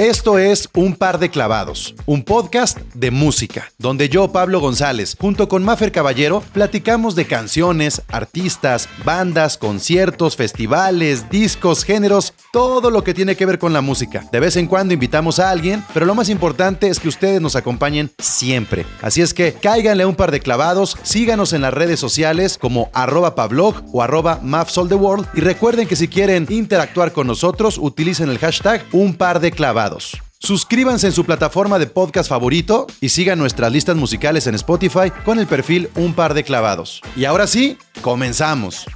Esto es Un Par de Clavados, un podcast de música, donde yo, Pablo González, junto con Mafer Caballero, platicamos de canciones, artistas, bandas, conciertos, festivales, discos, géneros, todo lo que tiene que ver con la música. De vez en cuando invitamos a alguien, pero lo más importante es que ustedes nos acompañen siempre. Así es que cáiganle un par de clavados, síganos en las redes sociales como arroba pablog o arroba y recuerden que si quieren interactuar con nosotros, utilicen el hashtag un par de clavados. Suscríbanse en su plataforma de podcast favorito y sigan nuestras listas musicales en Spotify con el perfil Un par de clavados. Y ahora sí, comenzamos.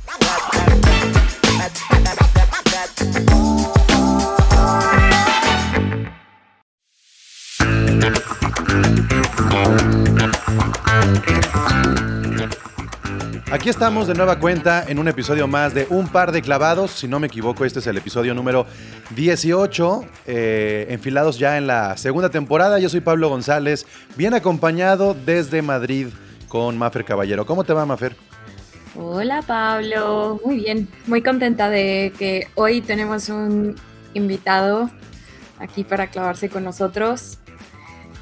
Aquí estamos de nueva cuenta en un episodio más de Un par de clavados. Si no me equivoco, este es el episodio número 18, eh, enfilados ya en la segunda temporada. Yo soy Pablo González, bien acompañado desde Madrid con Mafer Caballero. ¿Cómo te va, Mafer? Hola, Pablo. Muy bien, muy contenta de que hoy tenemos un invitado aquí para clavarse con nosotros.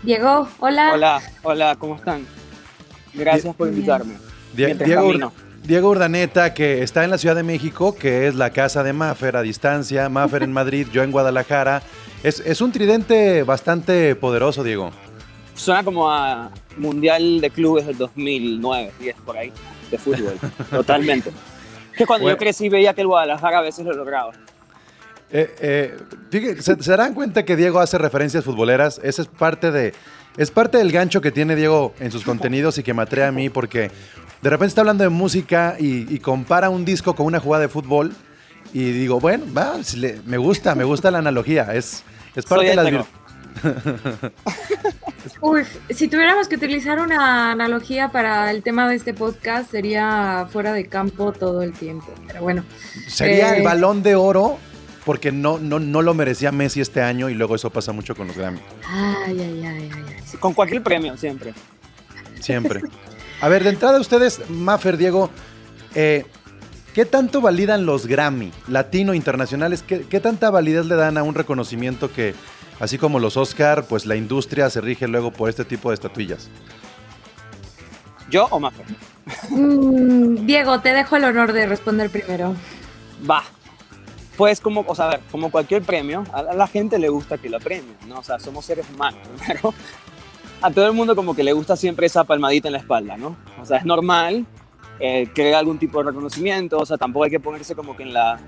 Diego, hola. Hola, hola, ¿cómo están? Gracias por invitarme. Diego, Urdaneta, que está en la Ciudad de México, que es la casa de Maffer a distancia, Maffer en Madrid, yo en Guadalajara. Es, un tridente bastante poderoso, Diego. Suena como a Mundial de Clubes del 2009, 10 por ahí, de fútbol, totalmente. Que cuando yo crecí veía que el Guadalajara a veces lo lograba. Eh, eh, ¿se, ¿se, darán cuenta que Diego hace referencias futboleras? Esa es parte de, es parte del gancho que tiene Diego en sus contenidos y que me atrae a mí porque de repente está hablando de música y, compara un disco con una jugada de fútbol y digo, bueno, va, me gusta, me gusta la analogía, es, es parte de la... Uy, si tuviéramos que utilizar una analogía para el tema de este podcast, sería fuera de campo todo el tiempo. Pero bueno. Sería el eh, balón de oro porque no, no, no lo merecía Messi este año y luego eso pasa mucho con los Grammy. Ay, ay, ay, ay. Con cualquier premio, siempre. Siempre. A ver, de entrada ustedes, Maffer, Diego, eh, ¿qué tanto validan los Grammy latino internacionales? ¿Qué, ¿Qué, tanta validez le dan a un reconocimiento que, así como los Oscar, pues la industria se rige luego por este tipo de estatuillas? ¿Yo o Maffer? Mm, Diego, te dejo el honor de responder primero. Va, pues como, o sea, como cualquier premio, a la gente le gusta que lo premien, ¿no? O sea, somos seres humanos, a todo el mundo como que le gusta siempre esa palmadita en la espalda, ¿no? O sea, es normal eh, que algún tipo de reconocimiento, o sea, tampoco hay que ponerse como que en la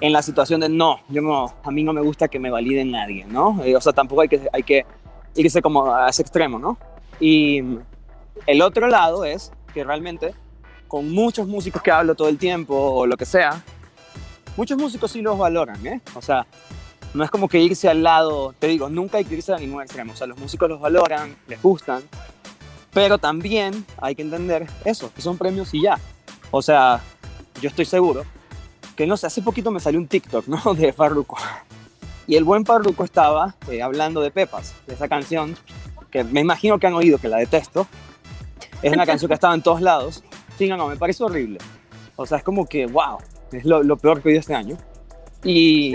en la situación de no, yo no, a mí no me gusta que me valide nadie, ¿no? Eh, o sea, tampoco hay que, hay que irse como a ese extremo, ¿no? Y el otro lado es que realmente con muchos músicos que hablo todo el tiempo o lo que sea, muchos músicos sí los valoran, ¿eh? O sea, no es como que irse al lado, te digo, nunca hay que irse a ningún extremo. O sea, los músicos los valoran, les gustan, pero también hay que entender eso, que son premios y ya. O sea, yo estoy seguro que, no sé, hace poquito me salió un TikTok, ¿no? De Farruko. Y el buen Farruko estaba eh, hablando de Pepas, de esa canción, que me imagino que han oído, que la detesto. Es una canción que estaba en todos lados. Sí, no, me parece horrible. O sea, es como que, wow, es lo, peor que he oído este año. Y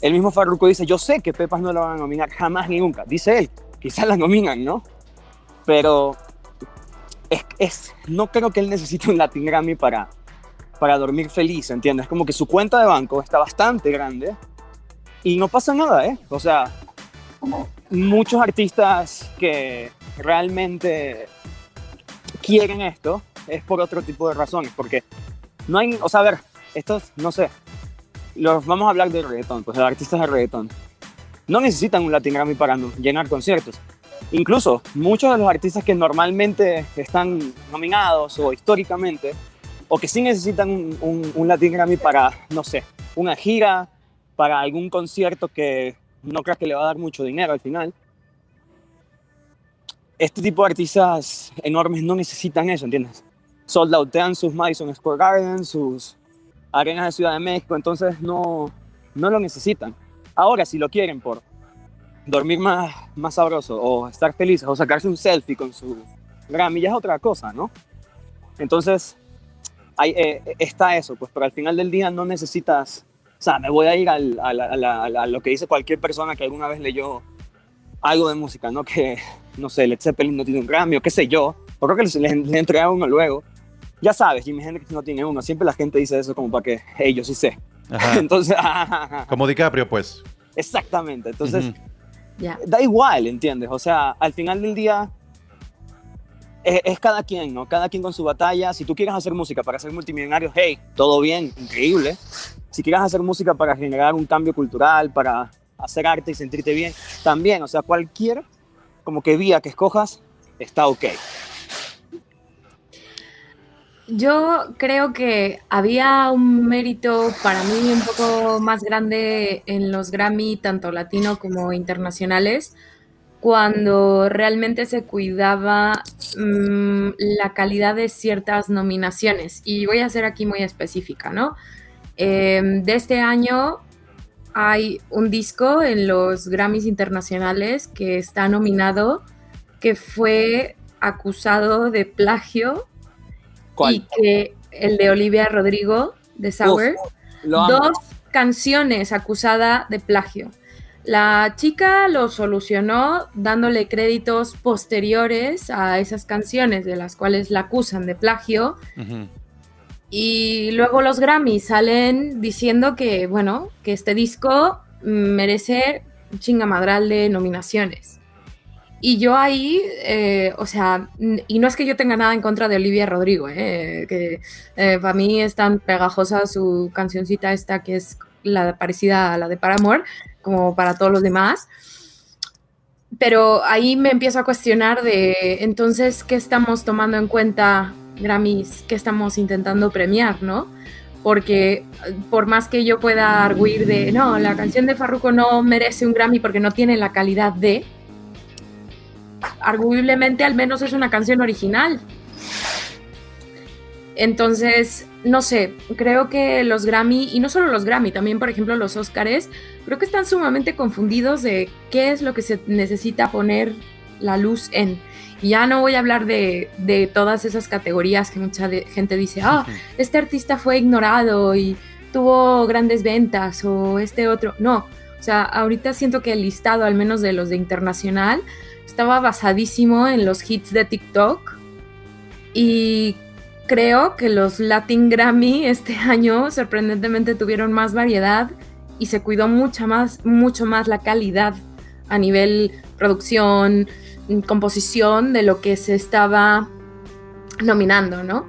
el mismo Farruko dice, yo sé que Pepas no la van a nominar jamás ni nunca. Dice él, quizás la nominan, ¿no? Pero es, es, no creo que él necesite un Latin Grammy para, para dormir feliz, ¿entiendes? Como que su cuenta de banco está bastante grande y no pasa nada, ¿eh? O sea, muchos artistas que realmente quieren esto es por otro tipo de razones, porque no hay, o sea, a ver, estos, no sé, los, vamos a hablar de reggaetón, pues los artistas de reggaetón, no necesitan un Latin Grammy para llenar conciertos. Incluso muchos de los artistas que normalmente están nominados o históricamente, o que sí necesitan un, Latin Grammy para, no sé, una gira, para algún concierto que no creas que le va a dar mucho dinero al final. Este tipo de artistas enormes no necesitan eso, ¿entiendes? Soldautean sus Madison Square Garden, sus arenas de Ciudad de México, entonces no, no lo necesitan. Ahora, si lo quieren por dormir más, más sabroso o estar felices o sacarse un selfie con su Grammy, ya es otra cosa, ¿no? Entonces, hay, eh, está eso, pues, pero al final del día no necesitas O sea, me voy a ir al, a, lo que dice cualquier persona que alguna vez leyó algo de música, ¿no? Que, no sé, Led Zeppelin no tiene un Grammy o qué sé yo. Por que le, le, entrega uno luego. Ya sabes, Jimi Hendrix no tiene uno. Siempre la gente dice eso como para que, hey, yo sí sé. Entonces, como DiCaprio, pues. Exactamente. Entonces, da igual, ¿entiendes? O sea, al final del día es, cada quien, ¿no? Cada quien con su batalla. Si tú quieres hacer música para ser multimillonario, hey, todo bien, increíble. Si quieres hacer música para generar un cambio cultural, para hacer arte y sentirte bien, también. O sea, cualquier como que vía que escojas está ok. Yo creo que había un mérito para mí un poco más grande en los Grammy, tanto latino como internacionales, cuando realmente se cuidaba mm, la calidad de ciertas nominaciones. Y voy a ser aquí muy específica, ¿no? Em, de este año hay un disco en los Grammys internacionales que está nominado, que fue acusado de plagio y que el de Olivia Rodrigo, de Sour, dos canciones acusada de plagio. La chica lo solucionó dándole créditos posteriores a esas canciones de las cuales la acusan de plagio. Y luego los Grammys salen diciendo que, bueno, que este disco merece chingamadral de nominaciones. Y yo ahí, eh, o sea, y no es que yo tenga nada en contra de Olivia Rodrigo, eh, que eh, para mí es tan pegajosa su cancioncita esta que es la parecida a la de Paramore, como para todos los demás. Pero ahí me empiezo a cuestionar de, entonces, ¿qué estamos tomando en cuenta, Grammys? ¿Qué estamos intentando premiar, no? Porque por más que yo pueda arguir de, no, la canción de Farruko no merece un Grammy porque no tiene la calidad de, arguiblemente al menos es una canción original. Entonces, no sé, creo que los Grammy, y no solo los Grammy, también por ejemplo los Oscars, creo que están sumamente confundidos de qué es lo que se necesita poner la luz en. Y ya no voy a hablar de, de todas esas categorías que mucha gente dice, ah, este artista fue ignorado y tuvo grandes ventas o este otro. No, o sea, ahorita siento que el listado, al menos de los de internacional, estaba basadísimo en los hits de TikTok y creo que los Latin Grammy este año sorprendentemente tuvieron más variedad y se cuidó mucho más, mucho más la calidad a nivel producción, composición de lo que se estaba nominando, ¿no?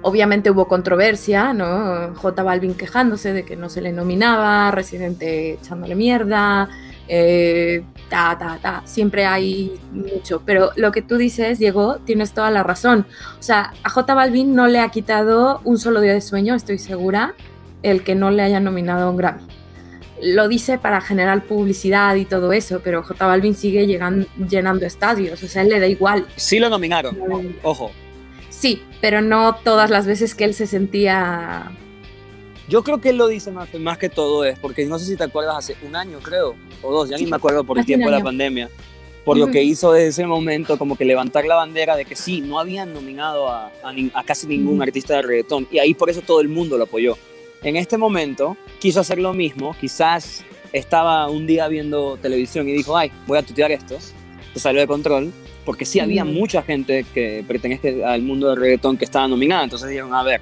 Obviamente hubo controversia, ¿no? J Balvin quejándose de que no se le nominaba, Residente echándole mierda, eh, ta, ta, ta, siempre hay mucho. Pero lo que tú dices, Diego, tienes toda la razón. O sea, a J Balvin no le ha quitado un solo día de sueño, estoy segura, el que no le haya nominado a un Grammy. Lo dice para generar publicidad y todo eso, pero J Balvin sigue llegando, llenando estadios, o sea, él le da igual. Sí lo nominaron, ojo. Sí, pero no todas las veces que él se sentía yo creo que él lo dice más, más que todo es, porque no sé si te acuerdas, hace un año creo, o dos, ya ni me acuerdo por el tiempo de la pandemia, por lo que hizo desde ese momento, como que levantar la bandera de que sí, no habían nominado a, a, casi ningún artista de reggaetón, y ahí por eso todo el mundo lo apoyó. En este momento quiso hacer lo mismo, quizás estaba un día viendo televisión y dijo, ay, voy a tutear esto, se salió de control, porque sí había mucha gente que pertenece al mundo del reggaetón que estaba nominada, entonces dijeron, a ver,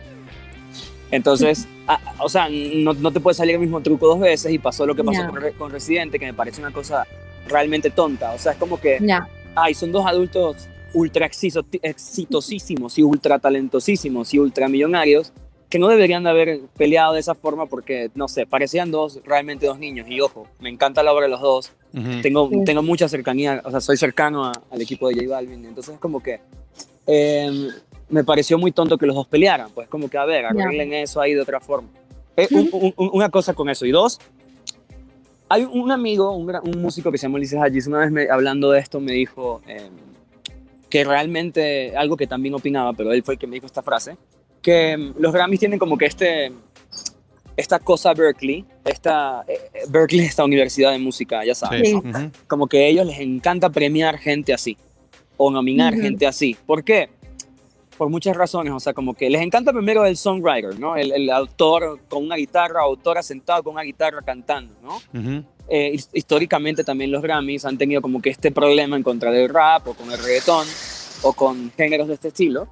entonces, o sea, no, no, te puede salir el mismo truco dos veces y pasó lo que pasó con, Residente, que me parece una cosa realmente tonta. O sea, es como que, ay, son dos adultos ultra exitosísimos y ultra talentosísimos y ultra millonarios que no deberían de haber peleado de esa forma porque, no sé, parecían dos, realmente dos niños. Y ojo, me encanta la obra de los dos. tengo, tengo mucha cercanía, o sea, soy cercano al equipo de J Balvin. Entonces, como que eh, me pareció muy tonto que los dos pelearan. Pues como que, a ver, arreglen eso ahí de otra forma. Eh, una cosa con eso. Y dos, hay un amigo, un, un músico que se llama Ulises Hayes, una vez hablando de esto me dijo em, que realmente, algo que también opinaba, pero él fue el que me dijo esta frase, que em, los Grammys tienen como que este, esta cosa Berkeley, esta, eh, Berkeley esta universidad de música, ya sabes, como que a ellos les encanta premiar gente así, o nominar gente así. ¿Por qué? Por muchas razones, o sea, como que les encanta primero el songwriter, ¿no? El, el autor con una guitarra, autora sentado con una guitarra cantando, ¿no? Eh, históricamente también los Grammys han tenido como que este problema en contra del rap o con el reggaetón o con géneros de este estilo,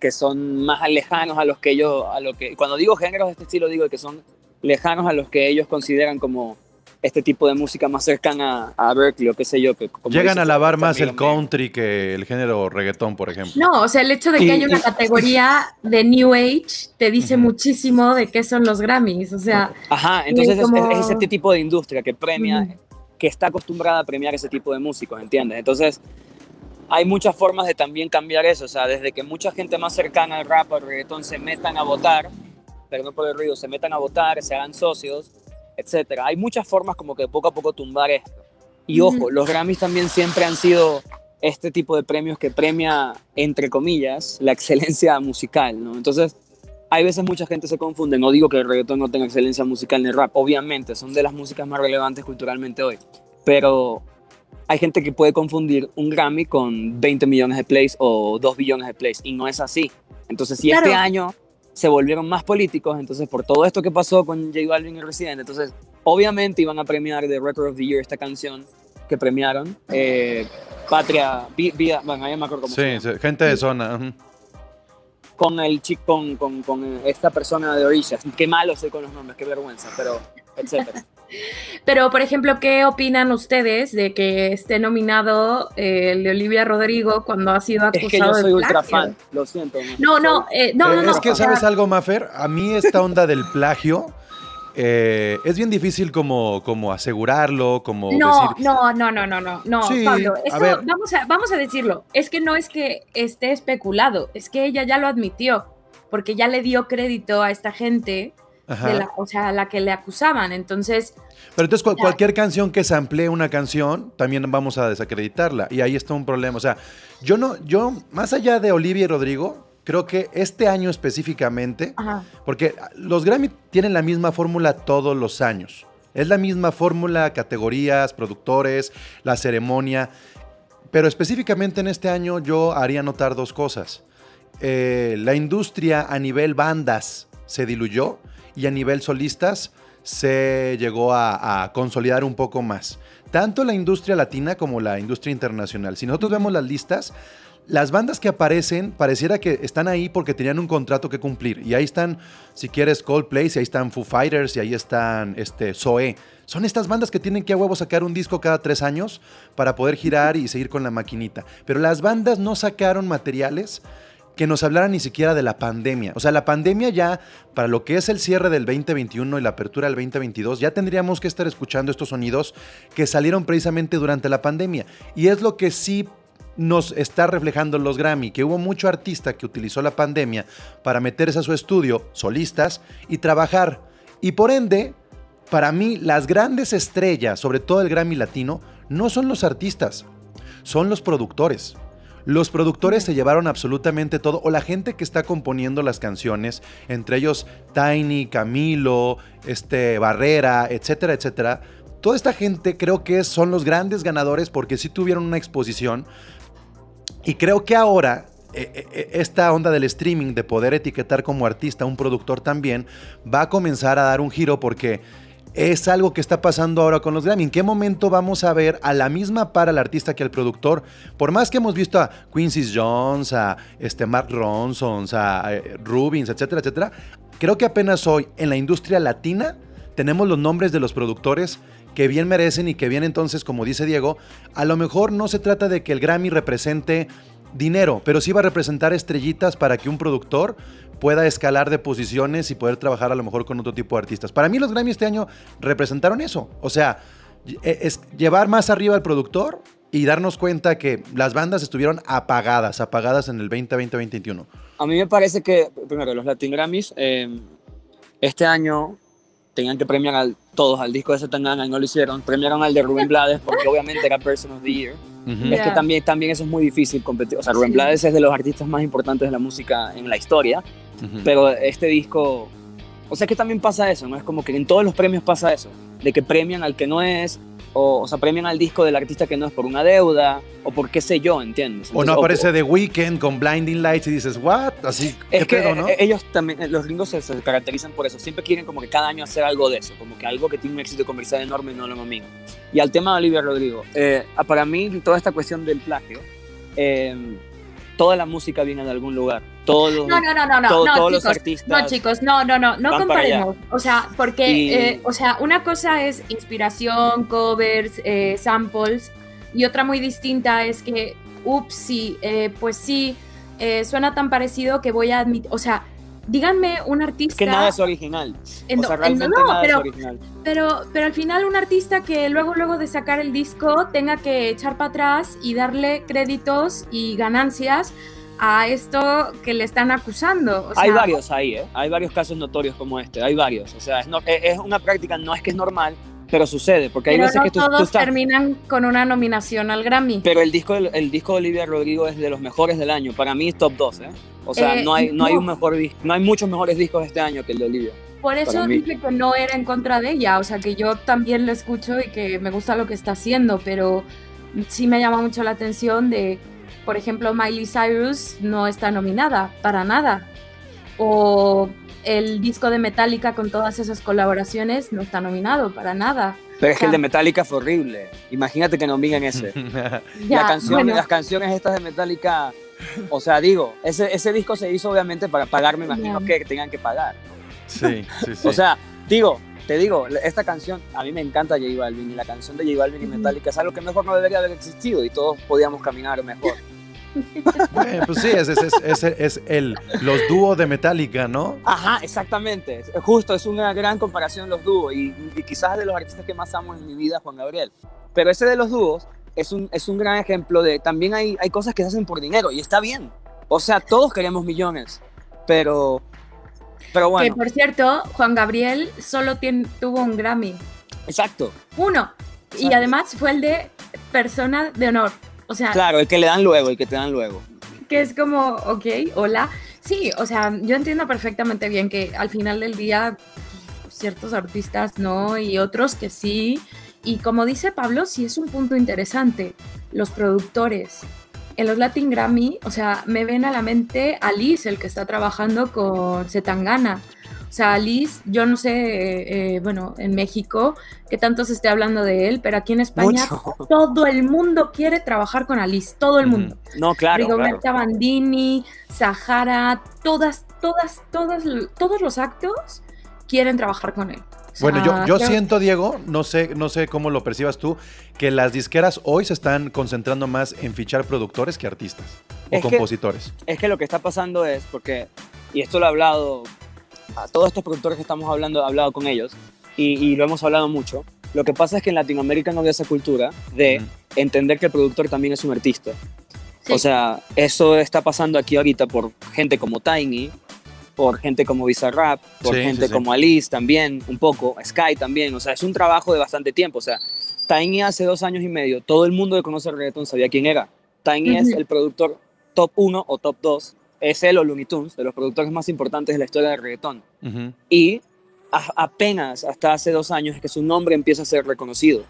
que son más lejanos a los que ellos, a lo que, cuando digo géneros de este estilo, digo que son lejanos a los que ellos consideran como este tipo de música más cercana a Berkeley o qué sé yo. Que, Llegan a lavar más el country que el género reggaetón, por ejemplo. No, o sea, el hecho de que haya una categoría de New Age te dice muchísimo de qué son los Grammys, o sea... Ajá, entonces es, es, este tipo de industria que premia, que está acostumbrada a premiar ese tipo de músicos, ¿entiendes? Entonces hay muchas formas de también cambiar eso, o sea, desde que mucha gente más cercana al rap o al reggaetón se metan a votar, pero no por el ruido, se metan a votar, se hagan socios, etcétera. Hay muchas formas como que poco a poco tumbar esto. Y ojo, los Grammys también siempre han sido este tipo de premios que premia, entre comillas, la excelencia musical, ¿no? Entonces, hay veces mucha gente se confunde, no digo que el reggaetón no tenga excelencia musical ni el rap, obviamente, son de las músicas más relevantes culturalmente hoy, pero hay gente que puede confundir un Grammy con 20 millones de plays o 2 billones de plays, y no es así. Entonces, si este año se volvieron más políticos, entonces por todo esto que pasó con J Balvin y Resident, entonces obviamente iban a premiar The Record of the Year esta canción que premiaron, eh, Patria, Vida, bueno, ahí me acuerdo cómo Sí, sí gente de zona. Con el chico, con, con, con, esta persona de orillas, qué malo soy con los nombres, qué vergüenza, pero etcétera. Pero, por ejemplo, ¿qué opinan ustedes de que esté nominado eh, el de Olivia Rodrigo cuando ha sido acusado es que yo soy ultra fan, lo siento. No, no, eh, no, no, Es que, ¿sabes algo, Maffer? A mí esta onda del plagio... Eh, es bien difícil como, como asegurarlo, como no, decir... No, no, no, no, no, no, Pablo, vamos, a, vamos a decirlo, es que no es que esté especulado, es que ella ya lo admitió, porque ya le dio crédito a esta gente o sea, la que le acusaban. Entonces. Pero entonces cualquier canción que se amplíe una canción, también vamos a desacreditarla. Y ahí está un problema. O sea, yo no, yo, más allá de Olivia y Rodrigo, creo que este año específicamente, porque los Grammy tienen la misma fórmula todos los años. Es la misma fórmula, categorías, productores, la ceremonia. Pero específicamente en este año yo haría notar dos cosas. Eh, la industria a nivel bandas se diluyó y a nivel solistas se llegó a, consolidar un poco más. Tanto la industria latina como la industria internacional. Si nosotros vemos las listas, las bandas que aparecen pareciera que están ahí porque tenían un contrato que cumplir. Y ahí están, si quieres, Coldplay, y ahí están Foo Fighters, y ahí están este, Zoe. Son estas bandas que tienen que a huevo sacar un disco cada tres años para poder girar y seguir con la maquinita. Pero las bandas no sacaron materiales que nos hablara ni siquiera de la pandemia. O sea, la pandemia ya, para lo que es el cierre del 2021 y la apertura del 2022, ya tendríamos que estar escuchando estos sonidos que salieron precisamente durante la pandemia. Y es lo que sí nos está reflejando los Grammy, que hubo mucho artista que utilizó la pandemia para meterse a su estudio, solistas, y trabajar. Y por ende, para mí, las grandes estrellas, sobre todo el Grammy latino, no son los artistas, son los productores. Los productores se llevaron absolutamente todo, o la gente que está componiendo las canciones, entre ellos Tiny, Camilo, este, Barrera, etcétera, etcétera. Toda esta gente creo que son los grandes ganadores porque sí tuvieron una exposición. Y creo que ahora eh, eh, eh, esta onda del streaming, de poder etiquetar como artista a un productor también, va a comenzar a dar un giro porque es algo que está pasando ahora con los Grammy. ¿En qué momento vamos a ver a la misma para el artista que al productor? Por más que hemos visto a Quincy Jones, a este Mark Ronson, a eh, Rubins, etcétera, etcétera, creo que apenas hoy en la industria latina tenemos los nombres de los productores que bien merecen y que bien entonces, como dice Diego, a lo mejor no se trata de que el Grammy represente dinero, pero sí va a representar estrellitas para que un productor pueda escalar de posiciones y poder trabajar a lo mejor con otro tipo de artistas. Para mí los Grammy este año representaron eso. O sea, e, es llevar más arriba al productor y darnos cuenta que las bandas estuvieron apagadas, apagadas en el 2020-2021. A mí me parece que, primero, los Latin Grammys em, este año tenían que premiar a todos al disco de Satangana y no lo hicieron. Premiaron al de Rubén Blades porque obviamente era Person of the Year. Es que también, también eso es muy difícil competir. O sea, Rubén Blades es de los artistas más importantes de la música en la historia pero este disco O sea que también pasa eso, ¿no? Es como que en todos los premios pasa eso, de que premian al que no es, o, o sea, premian al disco del artista que no es por una deuda, o por qué sé yo, ¿entiendes? o no aparece The Weeknd con Blinding Lights y dices, ¿what? Así, ¿qué Es que pedo, no? eh, ellos también, los gringos se, se caracterizan por eso. Siempre quieren como que cada año hacer algo de eso, como que algo que tiene un éxito comercial enorme y no lo nominan. Y al tema de Olivia Rodrigo, eh, para mí toda esta cuestión del plagio, eh, toda la música viene de algún lugar. Todos, los- No, no, no, no, no, todo- no, todos los chicos, artistas no, chicos, no, no, no, no comparemos. O sea, porque, Y- eh, o sea, una cosa es inspiración, covers, eh, samples, y otra muy distinta es que, ups, sí, eh, pues sí, eh, suena tan parecido que voy a admitir, o sea, díganme un artista... que nada es original. Eh, O no, sea, realmente no, nada pero- es original. Pero, pero al final un artista que luego, luego de sacar el disco tenga que echar para atrás y darle créditos y ganancias a esto que le están acusando. O sea, hay varios ahí, ¿eh? Hay varios casos notorios como este, hay varios. O sea, es, no- es- es una práctica, no es que es normal, pero sucede, porque hay Pero veces no que tú, tú todos estás... terminan con una nominación al Grammy. Pero el disco, de- el disco de Olivia Rodrigo es de los mejores del año. Para mí es top 2, ¿eh? O sea, Eh, no, hay, no, hay no. un mejor no hay muchos mejores discos este año que el de Olivia. Por eso dije que no era en contra de ella, o sea que yo también la escucho y que me gusta lo que está haciendo, pero sí me llama mucho la atención de, por ejemplo, Miley Cyrus no está nominada para nada. O el disco de Metallica con todas esas colaboraciones no está nominado para nada. Pero es que el de. Metallica fue horrible. Imagínate que nominen ese. Ya, la canción, bueno, Las canciones estas de Metallica, o sea, digo, ese, ese disco se hizo obviamente para pagar, me imagino Ya. que tengan que pagar. sí, sí, sí. O sea, digo, te digo, esta canción, a mí me encanta J Balvin y la canción de J Balvin y. Metallica es algo que mejor no debería haber existido y todos podíamos caminar mejor. Bueno, pues sí, es, es, es, es- es el, los dúos de Metallica, ¿no? Ajá, exactamente. Justo, es una gran comparación los dúos y, y quizás de los artistas que más amo en mi vida, Juan Gabriel. Pero ese de los dúos es un, es un gran ejemplo de, también hay, hay cosas que se hacen por dinero y está bien. O sea, todos queremos millones, pero, pero que por cierto, Juan Gabriel solo tuvo un Grammy. exacto. Uno. Y además fue el de persona de honor. O sea, Claro, el que le dan luego, el que te dan luego. que es como, ok, hola. Sí, o sea, yo entiendo perfectamente bien que al final del día ciertos artistas no y otros que sí. Y como dice Pablo, sí es un punto interesante. Los productores. En los Latin Grammy, o sea, me ven a la mente a Liz, el que está trabajando con Zetangana. O sea, Liz, yo no sé, eh, eh, bueno, en México, que tanto se esté hablando de él, pero aquí en España Mucho. todo el mundo quiere trabajar con Alice, todo el mundo. No, claro, claro. Rigoberta Bandini, Sahara, todas, todas, todas, todos los actos quieren trabajar con él. Bueno, yo, yo creo- siento, Diego, no sé, no sé cómo lo percibas tú, que las disqueras hoy se están concentrando más en fichar productores que artistas o Es que- compositores. Es que lo que está pasando es porque, y esto lo he hablado, a todos estos productores que estamos hablando, he hablado con ellos, y, y lo hemos hablado mucho. Lo que pasa es que en Latinoamérica no había esa cultura de entender que el productor también es un artista. Sí. O sea, eso está pasando aquí ahorita por gente como Tiny, por gente como Bizarrap, por Sí, gente sí, sí. como Alice también, un poco, Sky también. O sea, es un trabajo de bastante tiempo. O sea, Tiny hace dos años y medio, todo el mundo que conoce el reggaetón sabía quién era. Tiny es Ujú. el productor top 1 o top 2. Es él o Looney Tunes, de los productores más importantes de la historia del reggaetón. Ujú. Y a- apenas hasta hace dos años es que su nombre empieza a ser reconocido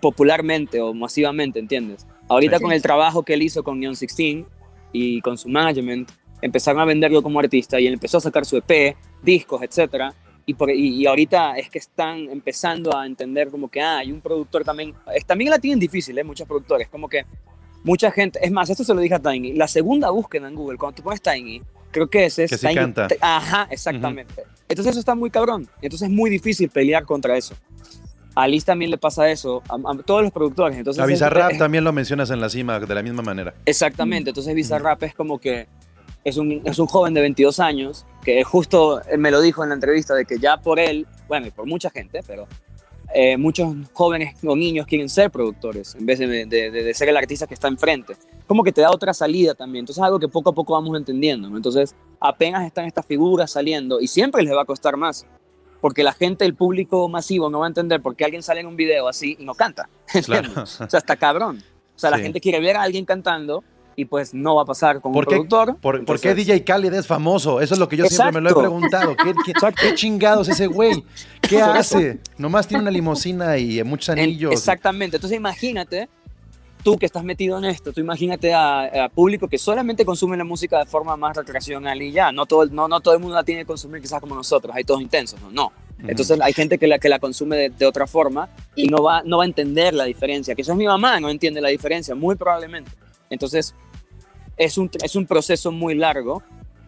popularmente o masivamente, ¿entiendes? Ahorita Sí. con el trabajo que él hizo con Neon 16 y con su management, empezaron a venderlo como artista y él empezó a sacar su EP, discos, etc. Y, por- y, y ahorita es que están empezando a entender como que ah, hay un productor también, es- también la tienen difícil, ¿eh? muchos productores, como que mucha gente, es más, esto se lo dije a Tiny, la segunda búsqueda en Google, cuando tú pones Tiny, creo que ese es Que sí Tiny- canta. Ajá, exactamente. Entonces eso está muy cabrón. Entonces es muy difícil pelear contra eso. A Liz también le pasa eso, a, a todos los productores. Entonces A Bizarrap es- también lo mencionas en la cima de la misma manera. Exactamente, entonces Bizarrap es como que es un, es un joven de 22 años, que justo él me lo dijo en la entrevista, de que ya por él, bueno, y por mucha gente, pero eh, muchos jóvenes o niños quieren ser productores en vez de, de- ser el artista que está enfrente. Como que te da otra salida también, entonces es algo que poco a poco vamos entendiendo, ¿no? Entonces apenas están estas figuras saliendo y siempre les va a costar más. Porque la gente, el público masivo, no va a entender por qué alguien sale en un video así y no canta. Claro. O sea, está cabrón. O sea, la Sí. gente quiere ver a alguien cantando y pues no va a pasar con ¿Por un qué, productor. por, Entonces, qué DJ Khaled es famoso? Eso es lo que yo siempre me lo he Exacto. preguntado. ¿Qué, qué- qué chingados ese güey? ¿Qué hace? Nomás tiene una limusina y muchos en- anillos. exactamente. Entonces imagínate, tú que estás metido en esto, tú imagínate a, a público que solamente consume la música de forma más recreacional y ya. No todo, el- no, no todo el mundo la tiene que consumir quizás como nosotros, hay todos intensos, ¿no? No. Entonces hay gente que la, que la consume de, de otra forma y Y- no va, no va a entender la diferencia. Quizás mi mamá no entiende la diferencia, muy probablemente. Entonces es un, es un proceso muy largo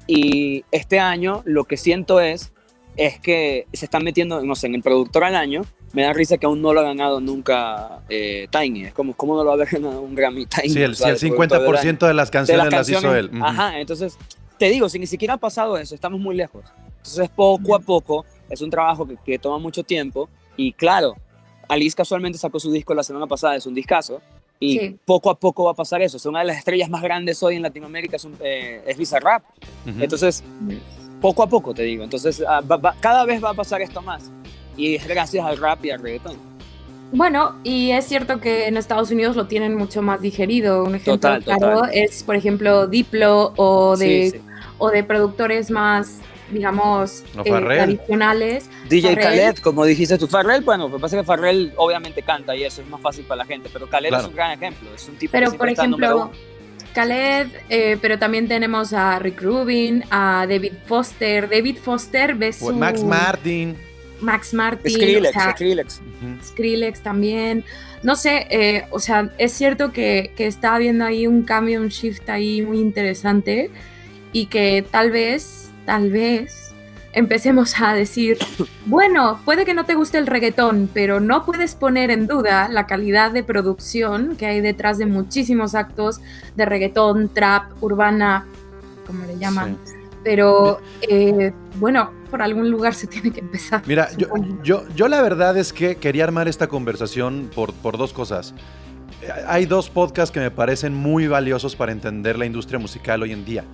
y este año lo que siento es, es que se están metiendo, no sé, en el productor al año. Me da risa que aún no lo ha ganado nunca eh, Tiny. Es como, ¿cómo no lo va a haber ganado un Grammy Tiny? Sí, el, O sea, el de productor del año? 50% de las canciones las las, hizo canciones. él. Ajá, entonces te digo, si ni siquiera ha pasado eso, estamos muy lejos. Entonces poco a poco es un trabajo que, que toma mucho tiempo y claro, Alice casualmente sacó su disco la semana pasada, es un discazo y Sí. poco a poco va a pasar eso. Es una de las estrellas más grandes hoy en Latinoamérica, es, un, eh, es Bizarrap. Ujú. Entonces poco a poco te digo, entonces ah, va- va- cada vez va a pasar esto más y es gracias al rap y al reggaetón. Bueno, y es cierto que en Estados Unidos lo tienen mucho más digerido. Un ejemplo Total, claro total. es, por ejemplo, Diplo o de, Sí, sí. o de productores más, digamos, eh, tradicionales. DJ Farrell. Khaled, como dijiste tú, Farrell, bueno, lo que pasa es que Farrell obviamente canta y eso es más fácil para la gente, pero Khaled Claro. es un gran ejemplo, es un tipo Pero, que por ejemplo. Khaled, eh, pero también tenemos a Rick Rubin, a David Foster. David Foster, ves su... Max Martin. Max Martin. Skrillex, o sea, Skrillex. Skrillex también. No sé, eh, o sea, es cierto que, que está habiendo ahí un cambio, un shift ahí muy interesante y que tal vez, tal vez empecemos a decir, bueno, puede que no te guste el reggaetón, pero no puedes poner en duda la calidad de producción que hay detrás de muchísimos actos de reggaetón, trap, urbana, como le llaman. Sí. Pero eh, bueno, por algún lugar se tiene que empezar. Mira, yo, yo, yo la verdad es que quería armar esta conversación por, por dos cosas. Hay dos podcasts que me parecen muy valiosos para entender la industria musical hoy en día.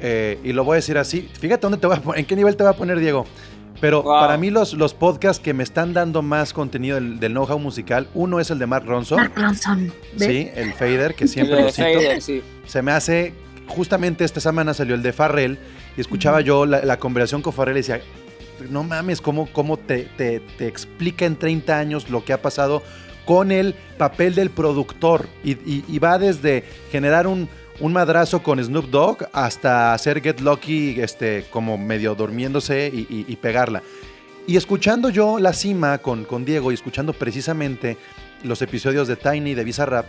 Eh, y lo voy a decir así. Fíjate dónde te voy a poner, en qué nivel te va a poner Diego. Pero Wow. para mí los, los podcasts que me están dando más contenido del, del know-how musical, uno es el de Mark Ronson, Mark Ronson, ¿ves? sí, el Fader, que siempre lo cito. Fader, sí. Se me hace, justamente esta semana salió el de Farrell y escuchaba yo la, la conversación con Farrell y decía, no mames, ¿cómo, cómo te, te- te explica en 30 años lo que ha pasado con el papel del productor? Y, y- y va desde generar un, un madrazo con Snoop Dogg hasta hacer Get Lucky este, como medio durmiéndose y, pegarla. Y escuchando yo La Cima con, con Diego y escuchando precisamente los episodios de Tiny de Bizarrap,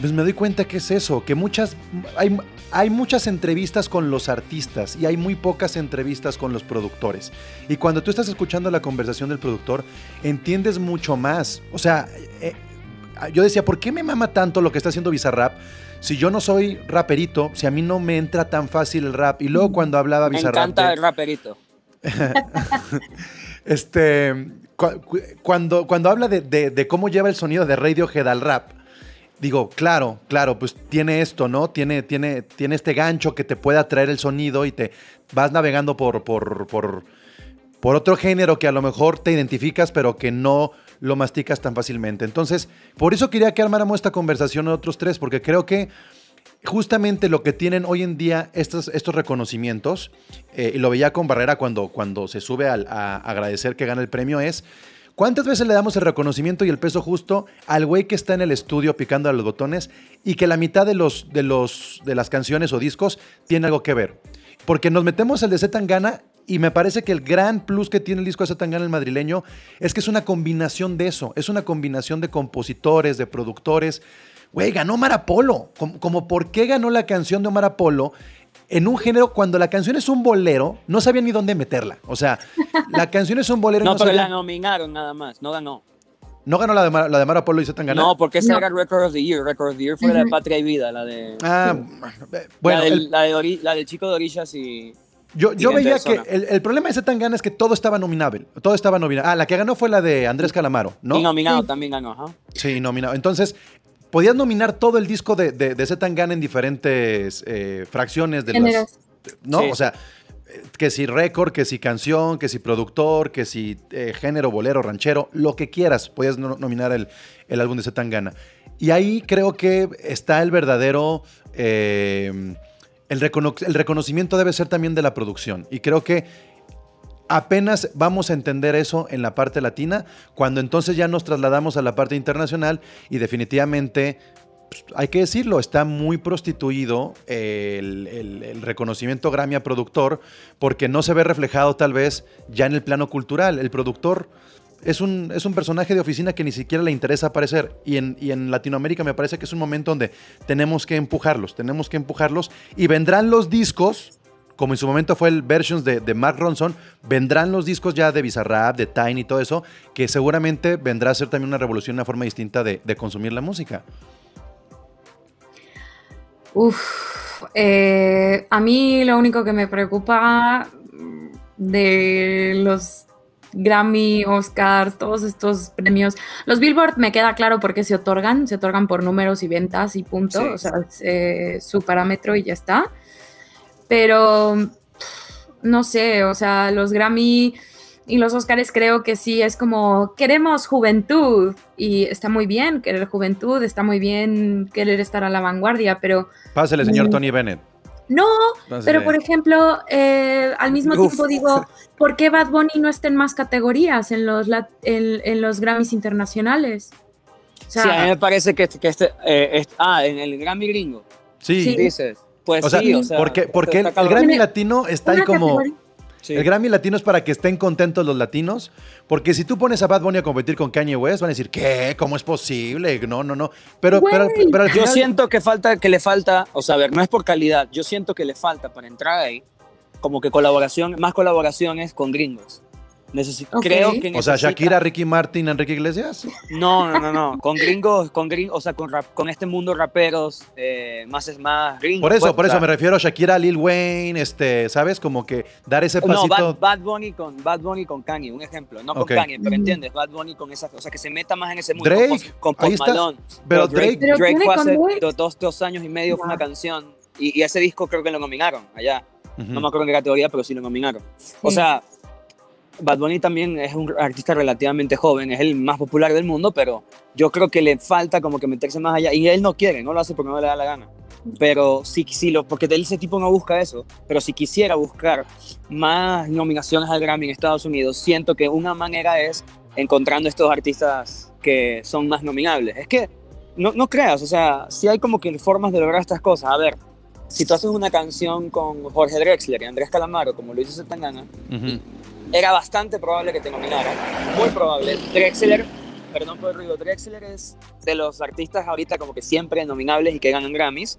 pues me doy cuenta que es eso, que muchas, hay, hay muchas entrevistas con los artistas y hay muy pocas entrevistas con los productores. Y cuando tú estás escuchando la conversación del productor, entiendes mucho más. O sea, eh, yo decía, ¿por qué me mama tanto lo que está haciendo Bizarrap? Si yo no soy raperito, si a mí no me entra tan fácil el rap. Y luego cuando hablaba Me Bizarrap... encanta de- el raperito. este, cu- cu- cuando, cuando habla de, de- de cómo lleva el sonido de Radiohead al rap, digo, claro, claro, pues tiene esto, ¿no? Tiene, tiene, tiene este gancho que te puede atraer el sonido y te vas navegando por, por, por, por otro género que a lo mejor te identificas, pero que no lo masticas tan fácilmente. Entonces, por eso quería que armáramos esta conversación de otros tres, porque creo que justamente lo que tienen hoy en día estos, estos reconocimientos, eh, y lo veía con Barrera cuando, cuando se sube a, agradecer que gana el premio, es cuántas veces le damos el reconocimiento y el peso justo al güey que está en el estudio picando a los botones y que la mitad de, los, de, los, de las canciones o discos tiene algo que ver. Porque nos metemos el de Zetangana y me parece que el gran plus que tiene el disco de Zetangana el madrileño es que es una combinación de eso, es una combinación de compositores, de productores. Güey, ganó Omar Apolo. Como, como por qué ganó la canción de Omar Apolo en un género cuando la canción es un bolero, no sabía ni dónde meterla. O sea, la canción es un bolero y No, no, pero sabía- la nominaron nada más, no ganó. ¿No ganó la de, Mar- la de Omar Apolo y Zetangana. No, porque esa No. era Record of the Year. Record of the Year fue la de. Patria y Vida, la de. Ah, bueno, la, del, el- la, de Ori- la del chico de Orillas y. yo, yo veía que el, el problema de Zetangana es que todo estaba nominable. Todo estaba nominado. Ah, la que ganó fue la de Andrés Calamaro, ¿no? Y nominado Sí. también ganó, ajá. Sí, nominado. Entonces, podías nominar todo el disco de, de, de Zetangana en diferentes eh, fracciones de las, Géneros. ¿no? Sí. O sea, que si récord, que si canción, que si productor, que si eh, género, bolero, ranchero, lo que quieras, puedes nominar el, el álbum de Zetangana. Y ahí creo que está el verdadero... Eh, el, reconocimiento debe ser también de la producción. Y creo que apenas vamos a entender eso en la parte latina, cuando entonces ya nos trasladamos a la parte internacional y definitivamente, pues, hay que decirlo, está muy prostituido el, reconocimiento Grammy productor porque no se ve reflejado tal vez ya en el plano cultural. El productor es un, es un personaje de oficina que ni siquiera le interesa aparecer y en, y en Latinoamérica me parece que es un momento donde tenemos que empujarlos, tenemos que empujarlos y vendrán los discos como en su momento fue el Versions de, Mark Ronson, vendrán los discos ya de Bizarrap, de Tiny y todo eso, que seguramente vendrá a ser también una revolución, una forma distinta de, consumir la música. Uf, eh, a mí lo único que me preocupa de los Grammy, Oscars, todos estos premios. Los Billboard me queda claro por qué se otorgan, se otorgan por números y ventas y punto, o sea, eh, su parámetro y ya está. Pero no sé, o sea, los Grammy y los Oscars creo que sí es como queremos juventud y está muy bien querer juventud, está muy bien querer estar a la vanguardia, pero... Pásale, señor Tony Bennett. No, pero por ejemplo, eh, al mismo tiempo digo, ¿por qué Bad Bunny no está en más categorías en los, en, los Grammys internacionales? sí, a mí me parece que, que este, eh, ah, en el Grammy gringo. Sí. Dices. Pues o sea, sí, o sea, porque, porque el, Grammy Latino está ahí como... El Grammy Latino es para que estén contentos los latinos, porque si tú pones a Bad Bunny a competir con Kanye West, van a decir, ¿qué? ¿Cómo es posible? No, no, no. Pero, pero, pero Yo siento que, falta, que le falta, o sea, a ver, no es por calidad, yo siento que le falta para entrar ahí, como que colaboración, más colaboraciones con gringos. Necesito, creo que O sea, Shakira, Ricky Martin, Enrique Iglesias. No, no, no, no. Con gringos, con gringos, o sea, con, con este mundo raperos, eh, más es más gringos. Por eso, pues, por eso me refiero a Shakira, Lil Wayne, este, ¿sabes? Como que dar ese pasito. No, Bad, Bunny con Bad Bunny con Kanye, un ejemplo. No con Kanye, pero entiendes, Bad Bunny con esa, o sea, que se meta más en ese mundo. Drake, con, con Post Malone. Pero, Drake, Drake, fue hace dos, dos, años y medio, fue una canción. Y, ese disco creo que lo nominaron allá. No me acuerdo en qué categoría, pero sí lo nominaron. O sea, Bad Bunny también es un artista relativamente joven, es el más popular del mundo, pero yo creo que le falta como que meterse más allá. Y él no quiere, no lo hace porque no le da la gana. Pero sí, sí lo, porque ese tipo no busca eso. Pero si quisiera buscar más nominaciones al Grammy en Estados Unidos, siento que una manera es encontrando estos artistas que son más nominables. Es que no, no creas, o sea, si hay como que formas de lograr estas cosas. A ver, si tú haces una canción con Jorge Drexler y Andrés Calamaro, como lo hizo Zetangana, era bastante probable que te nominaran, muy probable. Drexler, perdón por el ruido, Drexler es de los artistas ahorita como que siempre nominables y que ganan Grammys.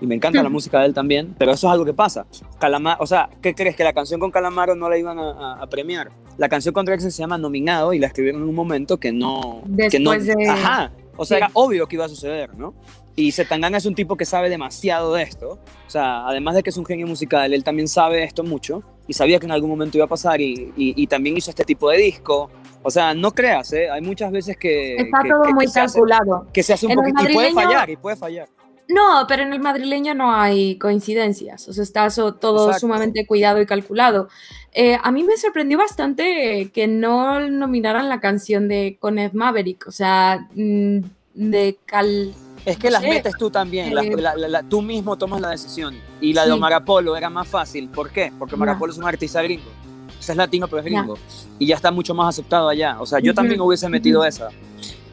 Y me encanta la música de él también, pero eso es algo que pasa. Calamar, o sea, ¿qué crees? Que la canción con Calamaro no la iban a, premiar. La canción con Drexler se llama Nominado y la escribieron en un momento que no... Después que de... Ajá, o sea, era obvio que iba a suceder, ¿no? Y Zetangana es un tipo que sabe demasiado de esto. O sea, además de que es un genio musical, él también sabe esto mucho y sabía que en algún momento iba a pasar y, y, también hizo este tipo de disco. O sea, no creas, ¿eh? hay muchas veces que... Está todo muy calculado. que se hace un poquito... Y puede fallar, y puede fallar. No, pero en el madrileño no hay coincidencias, o sea, está todo sumamente cuidado y calculado. Eh, a mí me sorprendió bastante que no nominaran la canción de Coned Maverick, o sea, mm, de Cal es que las metes tú también, eh, tú mismo tomas la decisión. Y la de Omar Apolo era más fácil. ¿Por qué? Porque Omar Apolo es un artista gringo. O sea, es latino, pero es gringo. Y ya está mucho más aceptado allá. O sea, yo también hubiese metido esa.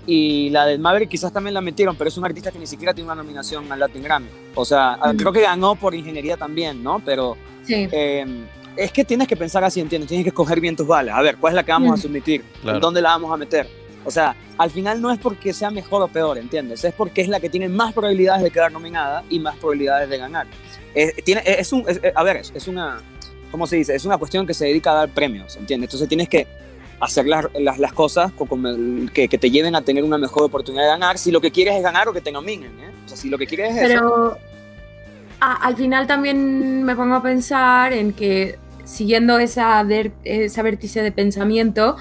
Y la de Maverick quizás también la metieron, pero es un artista que ni siquiera tiene una nominación al Latin Grammy. O sea, creo que ganó por ingeniería también, ¿no? Pero em, es que tienes que pensar así, ¿entiendes? Tienes que escoger bien tus balas. A ver, ¿cuál es la que vamos a submitir? ¿Dónde la vamos a meter? O sea, al final no es porque sea mejor o peor, ¿entiendes? Es porque es la que tiene más probabilidades de quedar nominada y más probabilidades de ganar. Es, tiene, es un, a ver, es una, ¿cómo se dice? Es una cuestión que se dedica a dar premios, ¿entiendes? Entonces tienes que hacer las, las, las cosas que, que, te lleven a tener una mejor oportunidad de ganar si lo que quieres es ganar o que te nominen, ¿eh? O sea, si lo que quieres es Pero al final también me pongo a pensar en que siguiendo esa, esa vértice de pensamiento,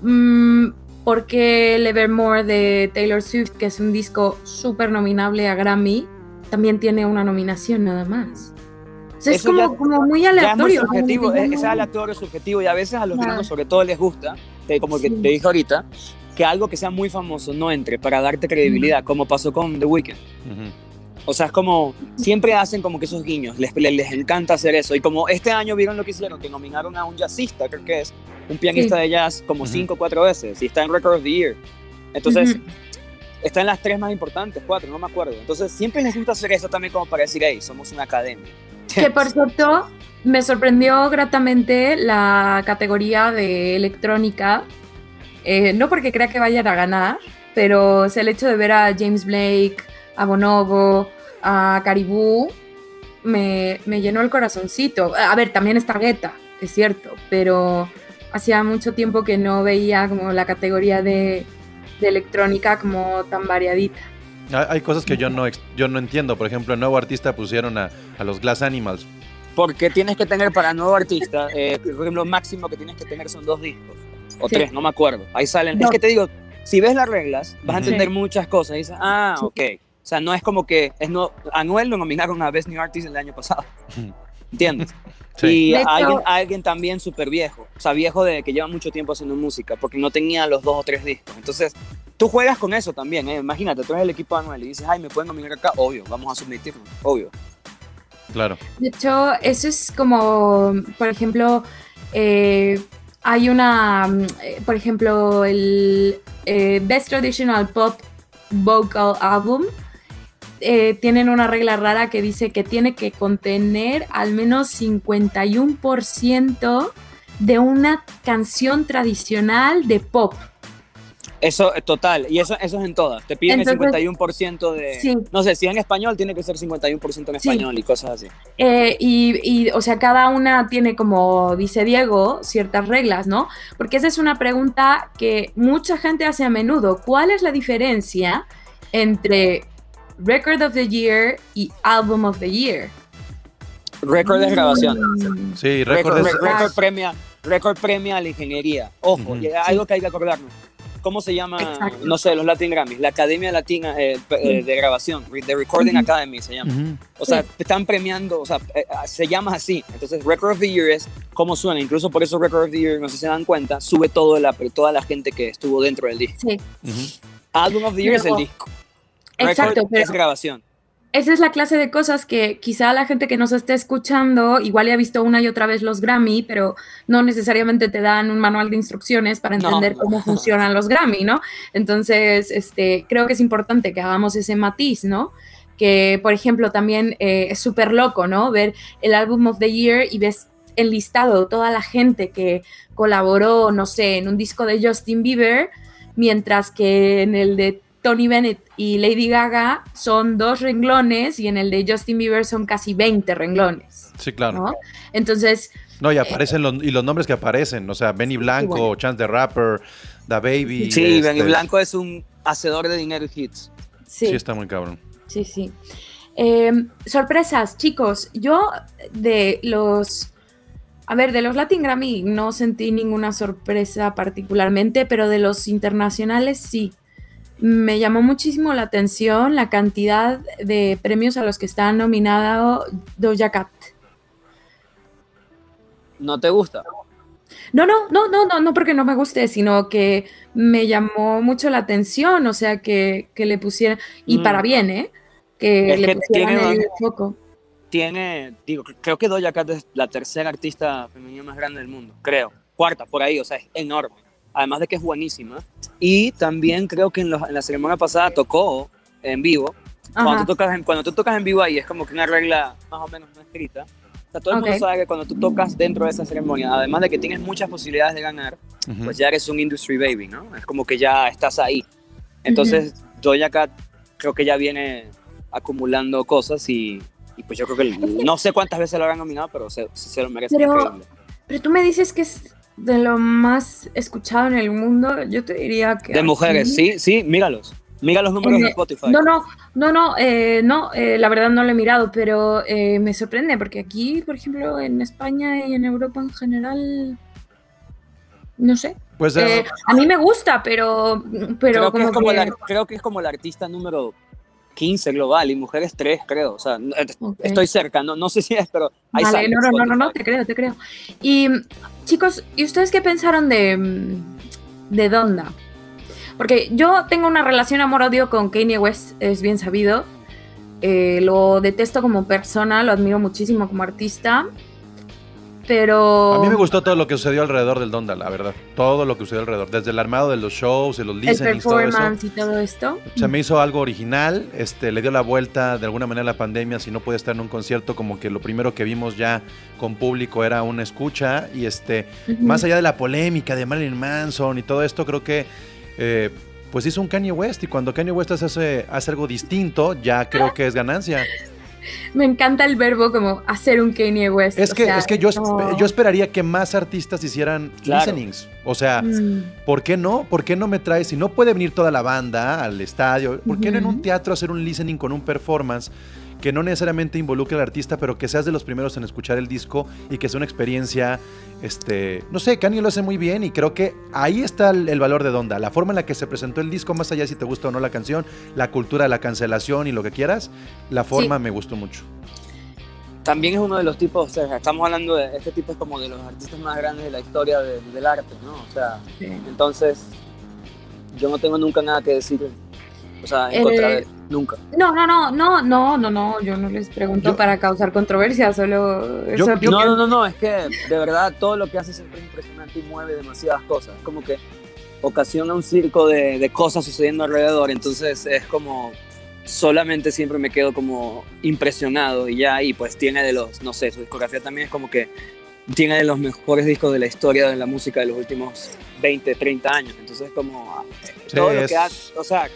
mmm, porque el Evermore de Taylor Swift, que es un disco súper nominable a Grammy, también tiene una nominación nada más. es como, como, muy aleatorio. es muy subjetivo, es, es, aleatorio, subjetivo, y a veces a los gringos sobre todo les gusta, como que te dije ahorita, que algo que sea muy famoso no entre para darte credibilidad, como pasó con The Weeknd. O sea, es como, siempre hacen como que esos guiños, les, les, encanta hacer eso. Y como este año vieron lo que hicieron, que nominaron a un jazzista, creo que es, un pianista de jazz como cinco o cuatro veces, y está en Record of the Year. Entonces, está en las tres más importantes, cuatro, no me acuerdo. Entonces, siempre les gusta hacer eso también como para decir, hey, somos una academia. Que por cierto, me sorprendió gratamente la categoría de electrónica, eh, no porque crea que vayan a ganar, pero es el hecho de ver a James Blake, a Bonobo, a Caribou, me, me llenó el corazoncito. A ver, también está Guetta, es cierto, pero hacía mucho tiempo que no veía como la categoría de, de electrónica como tan variadita. Hay cosas que yo no, yo no entiendo. Por ejemplo, el nuevo artista pusieron a, a los Glass Animals. Porque tienes que tener para nuevo artista, eh, por ejemplo, lo máximo que tienes que tener son dos discos. O tres, no me acuerdo. Ahí salen. Es que te digo, si ves las reglas, vas a entender muchas cosas. Y dices, ah, ok. O sea, no es como que es no, Anuel lo nominaron a Best New Artist el año pasado. ¿Entiendes? Y alguien, alguien, también súper viejo, o sea, viejo de que lleva mucho tiempo haciendo música, porque no tenía los dos o tres discos. Entonces, tú juegas con eso también, ¿eh? Imagínate, tú eres el equipo de Anuel y dices, ay, ¿me pueden nominar acá? Obvio, vamos a submitirlo, obvio. Claro. De hecho, eso es como, por ejemplo, eh, hay una, mm, eh, por ejemplo, el eh, Best Traditional Pop Vocal Album eh, tienen una regla rara que dice que tiene que contener al menos 51% de una canción tradicional de pop. Eso, es total, y eso, eso es en todas. Te piden el 51% de. No sé, si en español tiene que ser 51% en español y cosas así. Eh, y, y, o sea, cada una tiene, como dice Diego, ciertas reglas, ¿no? Porque esa es una pregunta que mucha gente hace a menudo. ¿Cuál es la diferencia entre Record of the Year y Album of the Year. Record de grabación. Mm. Sí, record, record, premia, record premia la ingeniería. Ojo, algo que hay que acordarnos. ¿Cómo se llama? No sé, los Latin Grammys, la Academia Latina eh, eh, de Grabación, The Recording Academy se llama. O sea, te están premiando, o sea, eh, se llama así. Entonces, Record of the Year es cómo suena. Incluso por eso Record of the Year, no sé si se dan cuenta, sube todo la, toda la gente que estuvo dentro del disco. Sí. Album of the Year es el disco. Exacto, pero es grabación. Esa es la clase de cosas que quizá la gente que nos esté escuchando igual ya ha visto una y otra vez los Grammy, pero no necesariamente te dan un manual de instrucciones para entender cómo funcionan los Grammy, ¿no? Entonces, este, creo que es importante que hagamos ese matiz, ¿no? Que, por ejemplo, también eh, es súper loco, ¿no? Ver el Album of the Year y ves el listado, toda la gente que colaboró, no sé, en un disco de Justin Bieber, mientras que en el de Tony Bennett y Lady Gaga son dos renglones y en el de Justin Bieber son casi 20 renglones. Sí, claro. Entonces... No, y aparecen los, y los nombres que aparecen, o sea, Benny Blanco, Chance the Rapper, The Baby. Sí, este Benny Blanco es un hacedor de dinero y hits. Sí. sí, está muy cabrón. Sí, sí. Em, sorpresas, chicos. Yo de los... A ver, de los Latin Grammy no sentí ninguna sorpresa particularmente, pero de los internacionales sí me llamó muchísimo la atención la cantidad de premios a los que está nominado Doja Cat. ¿No te gusta? No, no, no, no, no, no porque no me guste, sino que me llamó mucho la atención, o sea, que, le pusieran, y mm. para bien, ¿eh? Que le pusieran tiene, el foco. Tiene, digo, creo que Doja Cat es la tercera artista femenina más grande del mundo, creo. Cuarta, por ahí, o sea, es enorme además de que es buenísima. Y también creo que en, la ceremonia pasada tocó en vivo. Cuando tú, tocas en, cuando tú tocas en vivo ahí es como que una regla más o menos no escrita. O sea, todo el mundo sabe que cuando tú tocas dentro de esa ceremonia, además de que tienes muchas posibilidades de ganar, pues ya eres un industry baby, ¿no? Es como que ya estás ahí. Entonces, Doja Cat creo que ya viene acumulando cosas y, pues yo creo que no sé cuántas veces lo habrán nominado, pero se, se lo merece. Pero, pero tú me dices que es de lo más escuchado en el mundo, yo te diría que... De mujeres, sí, sí, míralos. Mira los números de Spotify. No, no, no, no, eh, no eh, la verdad no lo he mirado, pero eh, me sorprende porque aquí, por ejemplo, en España y en Europa en general, no sé. Pues, a mí me gusta, pero, pero creo, que es como creo que es como el artista número 15 global y mujeres 3, creo. O sea, estoy cerca, no, no sé si es, pero ahí vale, no, no, no, no, no, te creo, te creo. Y chicos, ¿y ustedes qué pensaron de, de Donda? Porque yo tengo una relación amor-odio con Kanye West, es bien sabido. Eh, lo detesto como persona, lo admiro muchísimo como artista pero... A mí me gustó todo lo que sucedió alrededor del Donda, la verdad. Todo lo que sucedió alrededor. Desde el armado de los shows y los listenings, todo eso. y todo esto. Se me hizo algo original. Este, le dio la vuelta de alguna manera a la pandemia. Si no puede estar en un concierto, como que lo primero que vimos ya con público era una escucha. Y este, más allá de la polémica de Marilyn Manson y todo esto, creo que... Eh, pues hizo un Kanye West y cuando Kanye West hace, hace algo distinto, ya creo que es ganancia. Me encanta el verbo como hacer un Kanye West. Es que, es que yo, yo esperaría que más artistas hicieran listenings. O sea, mm. ¿por qué no? ¿Por qué no me traes? Si no puede venir toda la banda al estadio, ¿por qué no en un teatro hacer un listening con un performance? Que no necesariamente involucre al artista, pero que seas de los primeros en escuchar el disco y que sea una experiencia, este, no sé, Kanye lo hace muy bien y creo que ahí está el, valor de Donda, la forma en la que se presentó el disco, más allá si te gusta o no la canción, la cultura de la cancelación y lo que quieras, la forma me gustó mucho. También es uno de los tipos, o sea, estamos hablando de este tipo es como de los artistas más grandes de la historia del arte, ¿no? O sea, entonces yo no tengo nunca nada que decir o sea, en contra de él. Nunca. No, no, no, no, no, no, no, yo no les pregunto para causar controversia, solo eso. no, no, no, no, es que de verdad todo lo que hace siempre es impresionante y mueve demasiadas cosas. Es como que ocasiona un circo de, de cosas sucediendo alrededor, entonces es como solamente siempre me quedo como impresionado y ya, y pues tiene de los, no sé, su discografía también es como que tiene de los mejores discos de la historia de la música de los últimos 20, 30 años, entonces como todo lo que hace, o sea,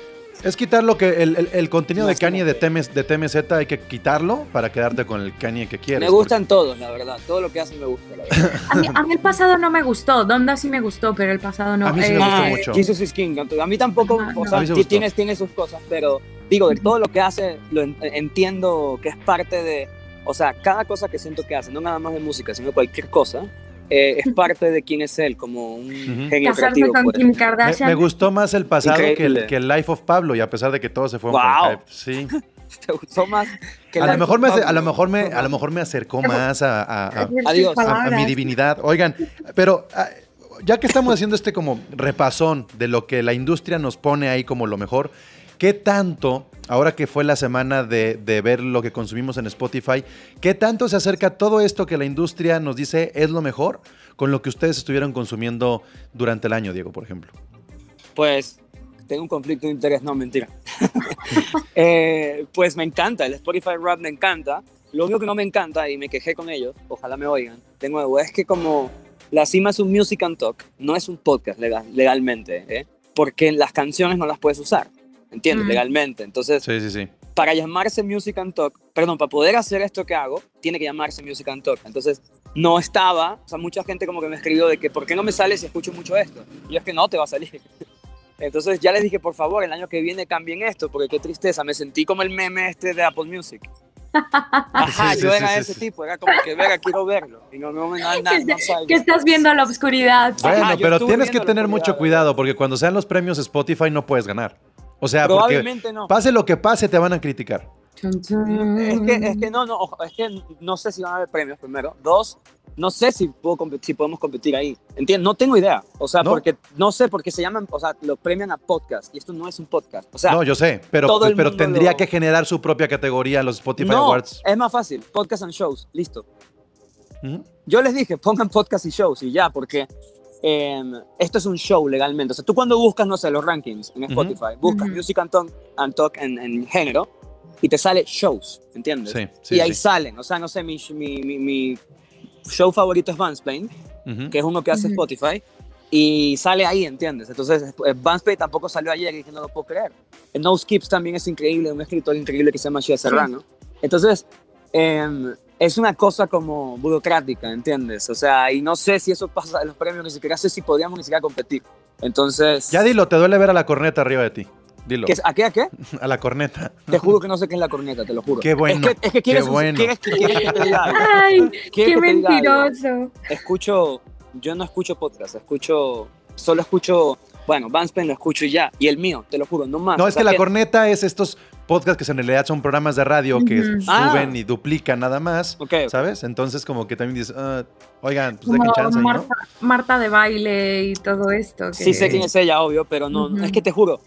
es quitar lo que el, contenido de Kanye de, de TMZ hay que quitarlo para quedarte con el Kanye que quieres. Me gustan todos, la verdad. Todo lo que hacen me gusta, la verdad. a, mí, el pasado no me gustó. Donda sí me gustó, pero el pasado no. A mí sí me gustó ah, mucho. Jesus is King. A mí tampoco, o sea, tiene, tiene sus cosas, pero digo, de todo lo que hace, lo entiendo que es parte de, o sea, cada cosa que siento que hace, no nada más de música, sino cualquier cosa, eh, es parte de quién es él, como un genio creativo. Pues. Me, gustó más el pasado que el, que el, Life of Pablo, y a pesar de que todo se fue wow. Sí. ¿Te gustó más? Que a, lo mejor me, a, lo mejor me, a lo mejor me acercó más a, a, a mi divinidad. Oigan, pero ah, ya que estamos haciendo este como repasón de lo que la industria nos pone ahí como lo mejor, ¿Qué tanto, ahora que fue la semana de, ver lo que consumimos en Spotify, qué tanto se acerca todo esto que la industria nos dice es lo mejor con lo que ustedes estuvieron consumiendo durante el año, Diego, por ejemplo? Pues tengo un conflicto de interés, no, mentira. Eh, pues me encanta, el Spotify Rap me encanta. Lo único que no me encanta, y me quejé con ellos, ojalá me oigan, de nuevo, es que como la cima es un music and talk, no es un podcast legal, legalmente, ¿eh? porque las canciones no las puedes usar. ¿Entiendes? Legalmente. Entonces, sí, sí, sí. para llamarse Music and Talk, perdón, para poder hacer esto que hago, tiene que llamarse Music and Talk. Entonces, no estaba, o sea, mucha gente como que me escribió de que, ¿por qué no me sale si escucho mucho esto? Y yo es que no te va a salir. Entonces ya les dije, por favor, el año que viene cambien esto, porque qué tristeza, me sentí como el meme este de Apple Music. Ajá, yo era ese tipo, era como que, venga, quiero verlo. Y no, no, no, no, que estás viendo la oscuridad. Bueno, pero tienes que tener mucho cuidado, porque cuando sean los premios Spotify no puedes ganar. O sea, Probablemente no. pase lo que pase, te van a criticar. Es que, es que no, no, es que no sé si van a haber premios primero. Dos, no sé si, puedo si podemos competir ahí. ¿Entiendes? No tengo idea. O sea, porque no sé, porque se llaman, o sea, lo premian a podcast y esto no es un podcast. O sea, no, yo sé, pero, pero tendría que generar su propia categoría en los Spotify no, Awards. Es más fácil, podcast and shows, listo. Yo les dije, pongan podcast y shows y ya, porque Em, esto es un show legalmente. O sea, tú cuando buscas, no sé, los rankings en Spotify, buscas Music and Talk, and talk en, género y te sale shows, ¿entiendes? Sí, sí, y ahí salen. O sea, no sé, mi, mi, mi, show favorito es Vansplain, que es uno que hace Spotify, y sale ahí, ¿entiendes? Entonces, Vansplain tampoco salió ayer y dije, no lo puedo creer. No Skips también es increíble, un escritor increíble que se llama Shia Serrano. Entonces, eh, es una cosa como burocrática, ¿entiendes? O sea, y no sé si eso pasa en los premios, ni siquiera sé si podríamos ni siquiera competir. Entonces... Ya dilo, te duele ver a la corneta arriba de ti. Dilo. ¿A qué? ¿A qué? A la corneta. Te juro que no sé qué es la corneta, te lo juro. Qué bueno. Es que, es que quieres, qué bueno. quieres, que te diga Ay, qué mentiroso. Escucho, yo no escucho podcast, escucho, solo escucho, bueno, Vanspen lo escucho y ya. Y el mío, te lo juro, no más. No, es que la corneta es estos podcasts que en realidad son programas de radio que Ujú. suben Ah. y duplican nada más, Ok, ok. ¿sabes? Entonces como que también dices, ah, oigan, pues dejen chance. Marta, Marta de baile y todo esto. que- Sí sé quién es ella, obvio, pero no, Ujú. es que te juro,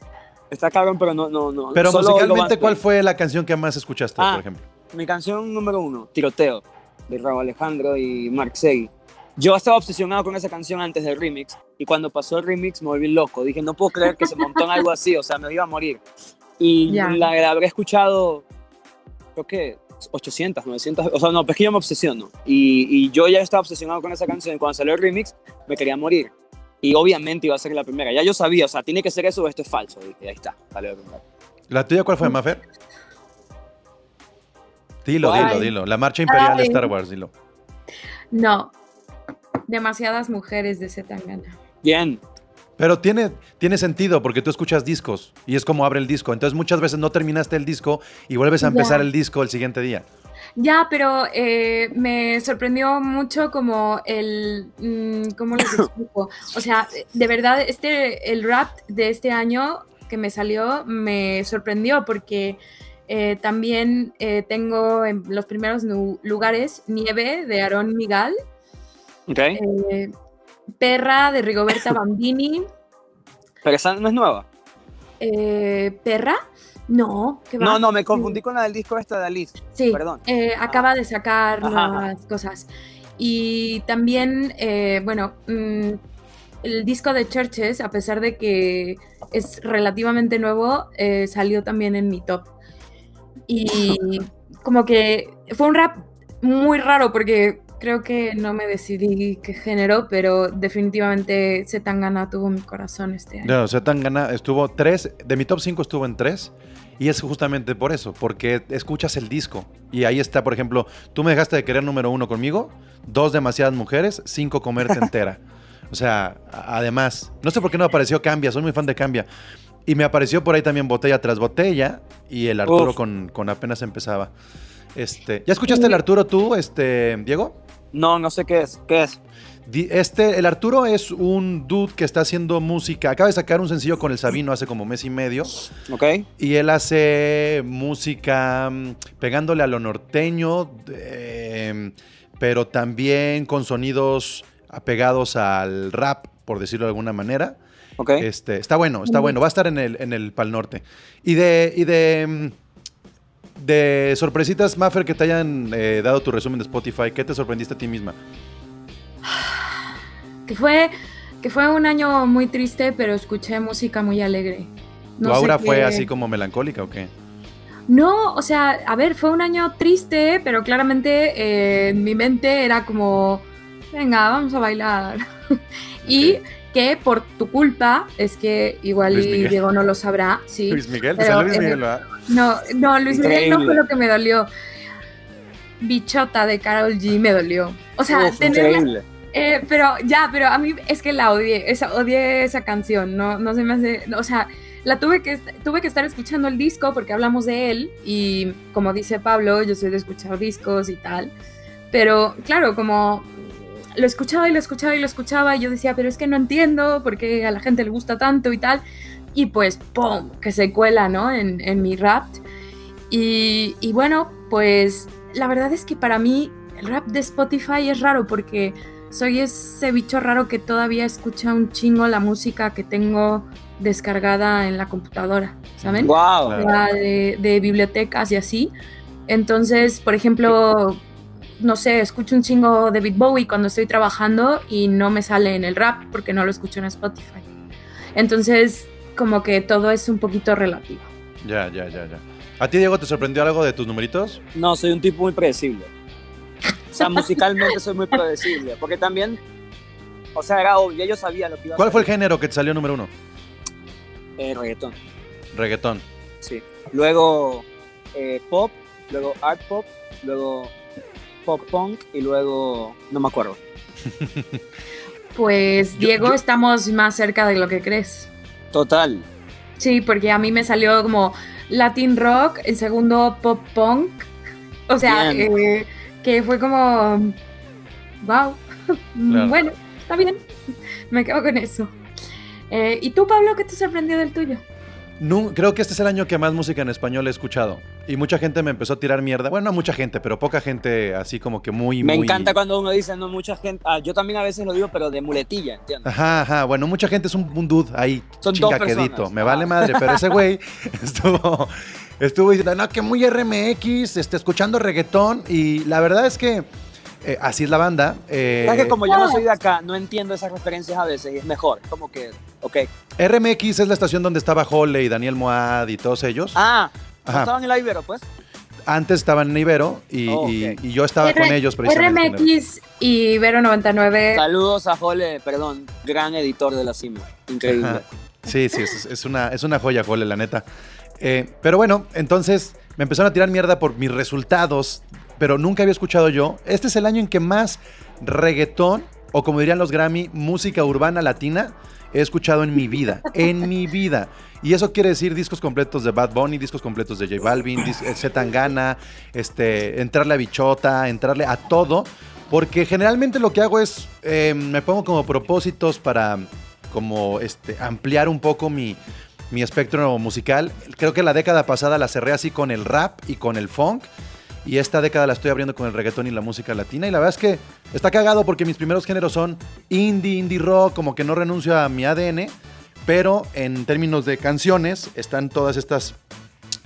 está cabrón, pero no, no, no. Pero solo musicalmente, ¿cuál fue la canción que más escuchaste, Ah. por ejemplo? Mi canción número uno, Tiroteo, de Raúl Alejandro y Mark Segui. Yo estaba obsesionado con esa canción antes del remix, y cuando pasó el remix me volví loco. Dije, no puedo creer que se montó en algo así, o sea, me iba a morir. Y Ya. la, la habré escuchado, creo que 800, 900, o sea, no, pues que yo me obsesiono. Y, y yo ya estaba obsesionado con esa canción, y cuando salió el remix me quería morir. Y obviamente iba a ser la primera. Ya yo sabía, o sea, tiene que ser eso o esto es falso. Dije, ahí está, salió la primera. ¿La tuya cuál fue, Mafer? Dilo, Ay. dilo, dilo. La marcha imperial de. Star Wars, dilo. No. Demasiadas mujeres de Zetangana. Bien, Pero tiene, tiene sentido porque tú escuchas discos y es como abre el disco. Entonces muchas veces no terminaste el disco y vuelves a Ya. empezar el disco el siguiente día. Ya, pero eh, me sorprendió mucho como el... mm, ¿Cómo les explico? O sea, de verdad, este, el rap de este año que me salió me sorprendió porque eh, también eh, tengo en los primeros lugares Nieve de Aarón Migal, ok. eh, Perra de Rigoberta Bambini, Pero esa no es nueva. eh, ¿Perra? No, que No, no, me confundí con la del disco esta de Alice. Sí, Perdón. eh, acaba de sacar Ajá, ajá. nuevas cosas. Y también, eh, bueno, mm, el disco de Churches, a pesar de que es relativamente nuevo, eh, salió también en mi top. Y como que fue un rap muy raro porque creo que no me decidí qué género, pero definitivamente Zetangana tuvo mi corazón este año. No, o sea, tan gana, estuvo tres, de mi top 5 estuvo en tres. Y es justamente por eso, porque escuchas el disco. Y ahí está, por ejemplo, tú me dejaste de querer número uno conmigo, dos demasiadas mujeres, cinco comerte entera. O sea, además, no sé por qué no apareció Cambia, soy muy fan de Cambia. Y me apareció por ahí también Botella tras Botella y el Arturo con, con apenas empezaba. Este, ¿Ya escuchaste el Arturo tú, este, Diego? No, no sé qué es. ¿Qué es? Este, el Arturo es un dude que está haciendo música. Acaba de sacar un sencillo con el Sabino hace como mes y medio. ¿Ok? Y él hace música mm, pegándole a lo norteño, eh, pero también con sonidos apegados al rap, por decirlo de alguna manera. ¿Ok? Este, está bueno, está bueno. Va a estar en el, en el Pal Norte. Y de, y de, mm, de sorpresitas, Maffer, que te hayan eh, dado tu resumen de Spotify, ¿qué te sorprendiste a ti misma? Que fue, que fue un año muy triste, pero escuché música muy alegre. ¿Tu No sé aura fue qué- así como melancólica o qué? No, o sea, a ver, fue un año triste, pero claramente eh, en mi mente era como, venga, vamos a bailar. y. que por tu culpa, es que igual y. Diego no lo sabrá, sí. Luis Miguel, Pero, Luis eh, Miguel, ¿verdad? No, no, Luis Miguel no fue lo que me dolió. Bichota de Carol G me dolió. O sea, Uf, tenerla- eh, pero ya, pero a mí es que la odié, esa, odié esa canción, no, no se me hace, o sea, la tuve que, tuve que estar escuchando el disco porque hablamos de él y como dice Pablo, yo soy de escuchar discos y tal, pero claro, como lo escuchaba y lo escuchaba y lo escuchaba y yo decía, pero es que no entiendo por qué a la gente le gusta tanto y tal, y pues, ¡pum!, que se cuela, ¿no? En, en mi rap. Y, y bueno, pues la verdad es que para mí el rap de Spotify es raro porque soy ese bicho raro que todavía escucha un chingo la música que tengo descargada en la computadora, ¿saben? Wow. De, de bibliotecas y así. Entonces, por ejemplo, no sé, escucho un chingo de David Bowie cuando estoy trabajando y no me sale en el rap porque no lo escucho en Spotify. Entonces, como que todo es un poquito relativo. Ya, ya, ya, ya. ¿A ti, Diego, te sorprendió algo de tus numeritos? No, soy un tipo muy predecible. O sea, musicalmente soy muy predecible. Porque también, o sea, era obvio, yo sabía lo que iba a ¿Cuál fue el género que te salió número uno? Eh, reggaetón, Reggaetón. sí. Luego eh, pop, luego art pop, luego pop punk y luego, no me acuerdo. Pues, Yo- Diego, yo- estamos más cerca de lo que crees. Total. Sí, porque a mí me salió como Latin rock, el segundo pop punk. O sea, eh, que fue como, wow, Claro. bueno, está bien, me quedo con eso. Eh, ¿Y tú, Pablo, qué te sorprendió del tuyo? creo que este es el año que más música en español he escuchado. Y mucha gente me empezó a tirar mierda. Bueno, no mucha gente, pero poca gente así como que muy... Me encanta cuando uno dice, no, mucha gente... Ah, yo también a veces lo digo, pero de muletilla, ¿entiendes? Ajá, ajá. Bueno, mucha gente es un, un dude ahí, Son chingaquedito. Me vale madre, pero ese güey estuvo, estuvo diciendo, no, que muy RMX, este, escuchando reggaetón. Y la verdad es que... Eh, así es la banda. Eh, que como yo no soy de acá, no entiendo esas referencias a veces y es mejor. Como que, ok. RMX es la estación donde estaba Hole y Daniel Moad y todos ellos. Ah, estaban en la Ibero, pues? Antes estaban en Ibero y, oh, yo estaba con ellos precisamente. RMX y Ibero 99. Saludos a Jole, perdón, gran editor de la cima. Increíble. Sí, sí, es, una, es una joya, Jole, la neta. Eh, pero bueno, entonces me empezaron a tirar mierda por mis resultados pero nunca había escuchado yo. Este es el año en que más reggaetón, o como dirían los Grammy, música urbana latina, he escuchado en mi vida. En mi vida. Y eso quiere decir discos completos de Bad Bunny, discos completos de J Balvin, eh, Zetangana, este, entrarle a Bichota, entrarle a todo. Porque generalmente lo que hago es, eh, me pongo como propósitos para como este, ampliar un poco mi, mi espectro musical. Creo que la década pasada la cerré así con el rap y con el funk. Y esta década la estoy abriendo con el reggaetón y la música latina. Y la verdad es que está cagado porque mis primeros géneros son indie, indie rock, como que no renuncio a mi ADN. Pero en términos de canciones están todas estas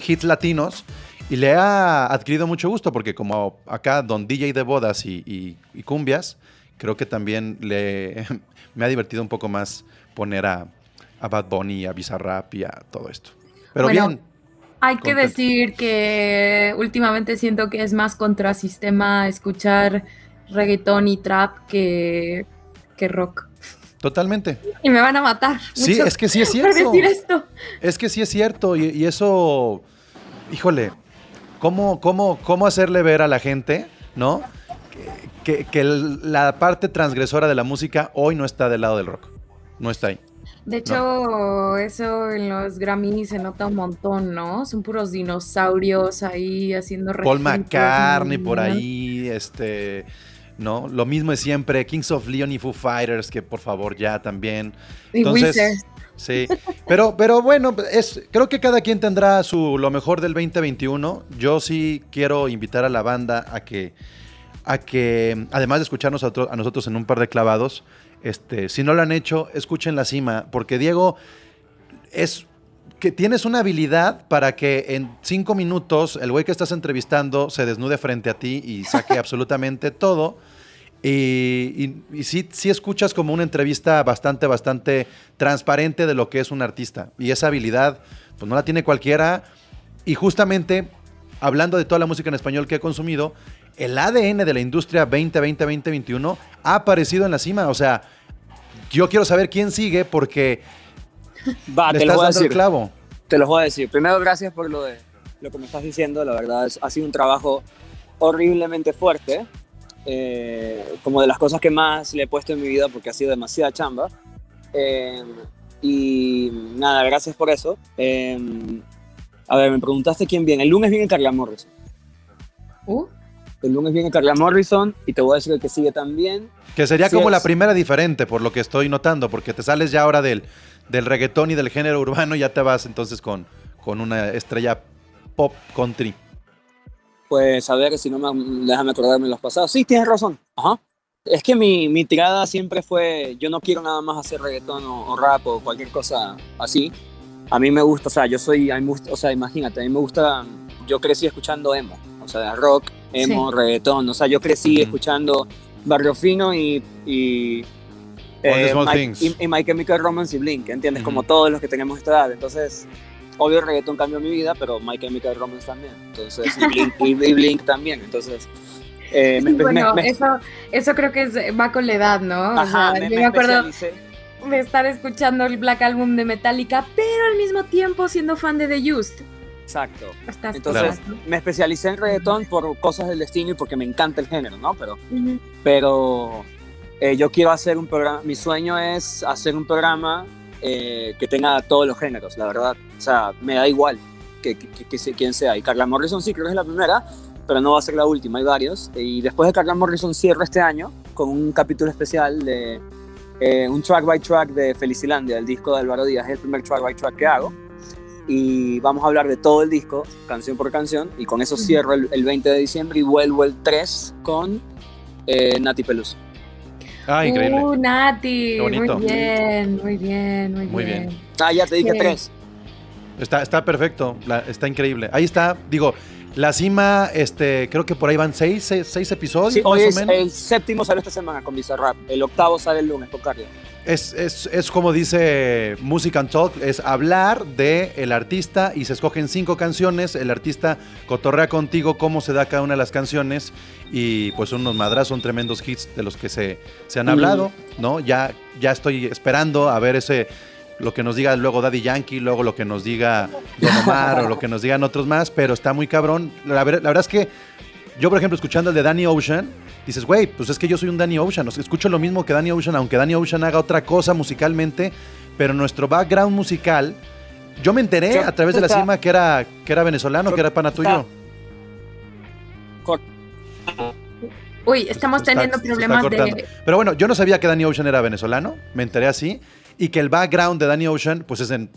hits latinos. Y le ha adquirido mucho gusto porque como acá don DJ de bodas y, cumbias, creo que también le, me ha divertido un poco más poner a, Bad Bunny, a Bizarrap y a todo esto. Pero bien, hay que decir que últimamente siento que es más contrasistema escuchar reggaetón y trap que, que rock. Totalmente. Y me van a matar. Sí, es que sí es cierto. decir esto. Es que sí es cierto. Y, eso, híjole, ¿cómo, cómo, ¿cómo hacerle ver a la gente, ¿no? Que, que la parte transgresora de la música hoy no está del lado del rock. No está ahí. De hecho, eso en los Grammy se nota un montón, ¿no? Son puros dinosaurios ahí haciendo Paul McCartney por ahí, este, ¿no? Lo mismo es siempre, Kings of Leon y Foo Fighters, que por favor ya también. Entonces, Sí, pero, pero bueno, es, creo que cada quien tendrá su lo mejor del 2021. Yo sí quiero invitar a la banda a que, a que además de escucharnos a, a nosotros en un par de clavados, este, si no lo han hecho, escuchen la cima, porque Diego es que tienes una habilidad para que en cinco minutos el güey que estás entrevistando se desnude frente a ti y saque absolutamente todo. Y, y, sí, sí, escuchas como una entrevista bastante, bastante transparente de lo que es un artista. Y esa habilidad, pues no la tiene cualquiera. Y justamente, hablando de toda la música en español que he consumido, el ADN de la industria 2020-2021 ha aparecido en la cima. O sea, yo quiero saber quién sigue porque Va, te lo voy a decir. clavo. Te lo voy a decir. Primero, gracias por lo de lo que me estás diciendo. La verdad, ha sido un trabajo horriblemente fuerte. Eh, como de las cosas que más le he puesto en mi vida porque ha sido demasiada chamba. Eh, y nada, gracias por eso. Eh, a ver, me preguntaste quién viene. El lunes viene Carla Morrison. Uh. El lunes viene Carla Morrison y te voy a decir el que sigue también. Que sería como la primera diferente, por lo que estoy notando, porque te sales ya ahora del, del reggaetón y del género urbano y ya te vas entonces con, con una estrella pop country. Pues a ver, si no me, déjame acordarme los pasados. Sí, tienes razón. Ajá. Es que mi, mi, tirada siempre fue, yo no quiero nada más hacer reggaetón o, rap o cualquier cosa así. A mí me gusta, o sea, yo soy, o sea, imagínate, a mí me gusta, yo crecí escuchando emo, o sea, rock, emo, reggaetón. O sea, yo crecí escuchando Barrio Fino y, y, eh, y, My Chemical Romance y Blink, ¿entiendes? Como todos los que tenemos esta edad. Entonces, obvio el reggaetón cambió mi vida, pero My Chemical Romance también. Entonces, y Blink, también. Entonces... Eh, bueno, eso, eso creo que va con la edad, ¿no? o sea, yo me acuerdo de estar escuchando el Black Album de Metallica, pero al mismo tiempo siendo fan de The Used. Exacto. Entonces me especialicé en reggaetón por cosas del destino y porque me encanta el género, ¿no? Pero, pero eh, yo quiero hacer un programa, mi sueño es hacer un programa eh, que tenga todos los géneros, la verdad. O sea, me da igual que, que, quién sea. Y Carla Morrison sí creo que es la primera, pero no va a ser la última, hay varios. Y después de Carla Morrison cierro este año con un capítulo especial de eh, un track by track de Felicilandia, el disco de Álvaro Díaz, es el primer track by track que hago. Y vamos a hablar de todo el disco, canción por canción, y con eso cierro el, el 20 de diciembre y vuelvo el 3 con eh, Nati Peluso. Ah, increíble. Uh, Nati, Qué bonito. muy bien, muy bien, muy, Muy bien. bien. Ah, ya te dije Sí. 3. Está, está perfecto, la- está increíble. Ahí está, digo, la cima, este, creo que por ahí van seis, seis, seis episodios, Sí, hoy más es o menos. el séptimo sale esta semana con Bizarrap. El octavo sale el lunes con Carly. Es, es, es como dice Music and Talk, es hablar de el artista y se escogen cinco canciones, el artista cotorrea contigo cómo se da cada una de las canciones y pues son unos madrazos, son tremendos hits de los que se, se han Mm. hablado, ¿no? Ya, ya estoy esperando a ver ese lo que nos diga luego Daddy Yankee, luego lo que nos diga Don Omar o lo que nos digan otros más, pero está muy cabrón. La, ver- la verdad es que yo, por ejemplo, escuchando el de Danny Ocean, dices, güey, pues es que yo soy un Danny Ocean. O sea, escucho lo mismo que Danny Ocean, aunque Danny Ocean haga otra cosa musicalmente, pero nuestro background musical, yo me enteré a través de la cima que era, que era venezolano, que era pana tuyo. Uy, estamos está- teniendo problemas de... Pero bueno, yo no sabía que Danny Ocean era venezolano, me enteré así, y que el background de Danny Ocean, pues es en...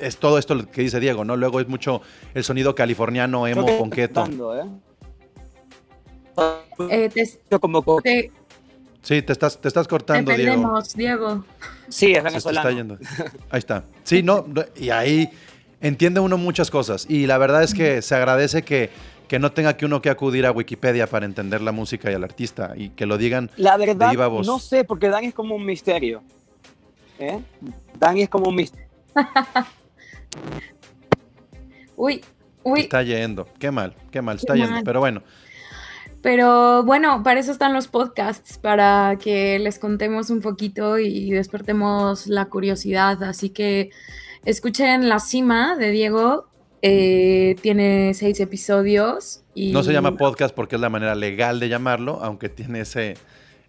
Es todo esto lo que dice Diego, ¿no? Luego es mucho el sonido californiano, emo, ponqueto. ¿eh? Eh, te, como co- te- Sí, te estás, te estás te cortando, Diego. perdemos, Diego. Sí, es Se te venezolano. está yendo. Ahí está. Sí, no, no, y ahí entiende uno muchas cosas. Y la verdad es que se agradece que, que no tenga que uno que acudir a Wikipedia para entender la música y al artista y que lo digan. La verdad, De viva voz. no sé, porque Dan es como un misterio. ¿Eh? Dan es como un misterio. Uy, uy, Está yendo. Qué mal, qué mal, está Qué yendo. mal. Pero bueno, Pero bueno, para eso están los podcasts, para que les contemos un poquito y despertemos la curiosidad. Así que escuchen La Cima de Diego. eh, tiene seis episodios. Y no se llama podcast porque es la manera legal de llamarlo, aunque tiene ese,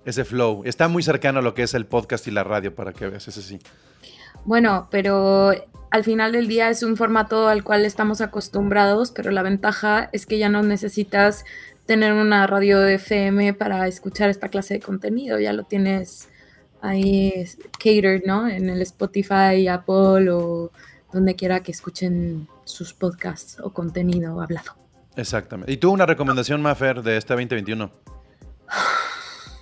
ese flow. Está muy cercano a lo que es el podcast y la radio, para que veas, ese sí. Bueno, pero al final del día es un formato al cual estamos acostumbrados, pero la ventaja es que ya no necesitas tener una radio de FM para escuchar esta clase de contenido, ya lo tienes ahí catered, ¿no? En el Spotify, Apple o donde quiera que escuchen sus podcasts o contenido hablado. Exactamente. ¿Y tú una recomendación, Mafer, de este 2021?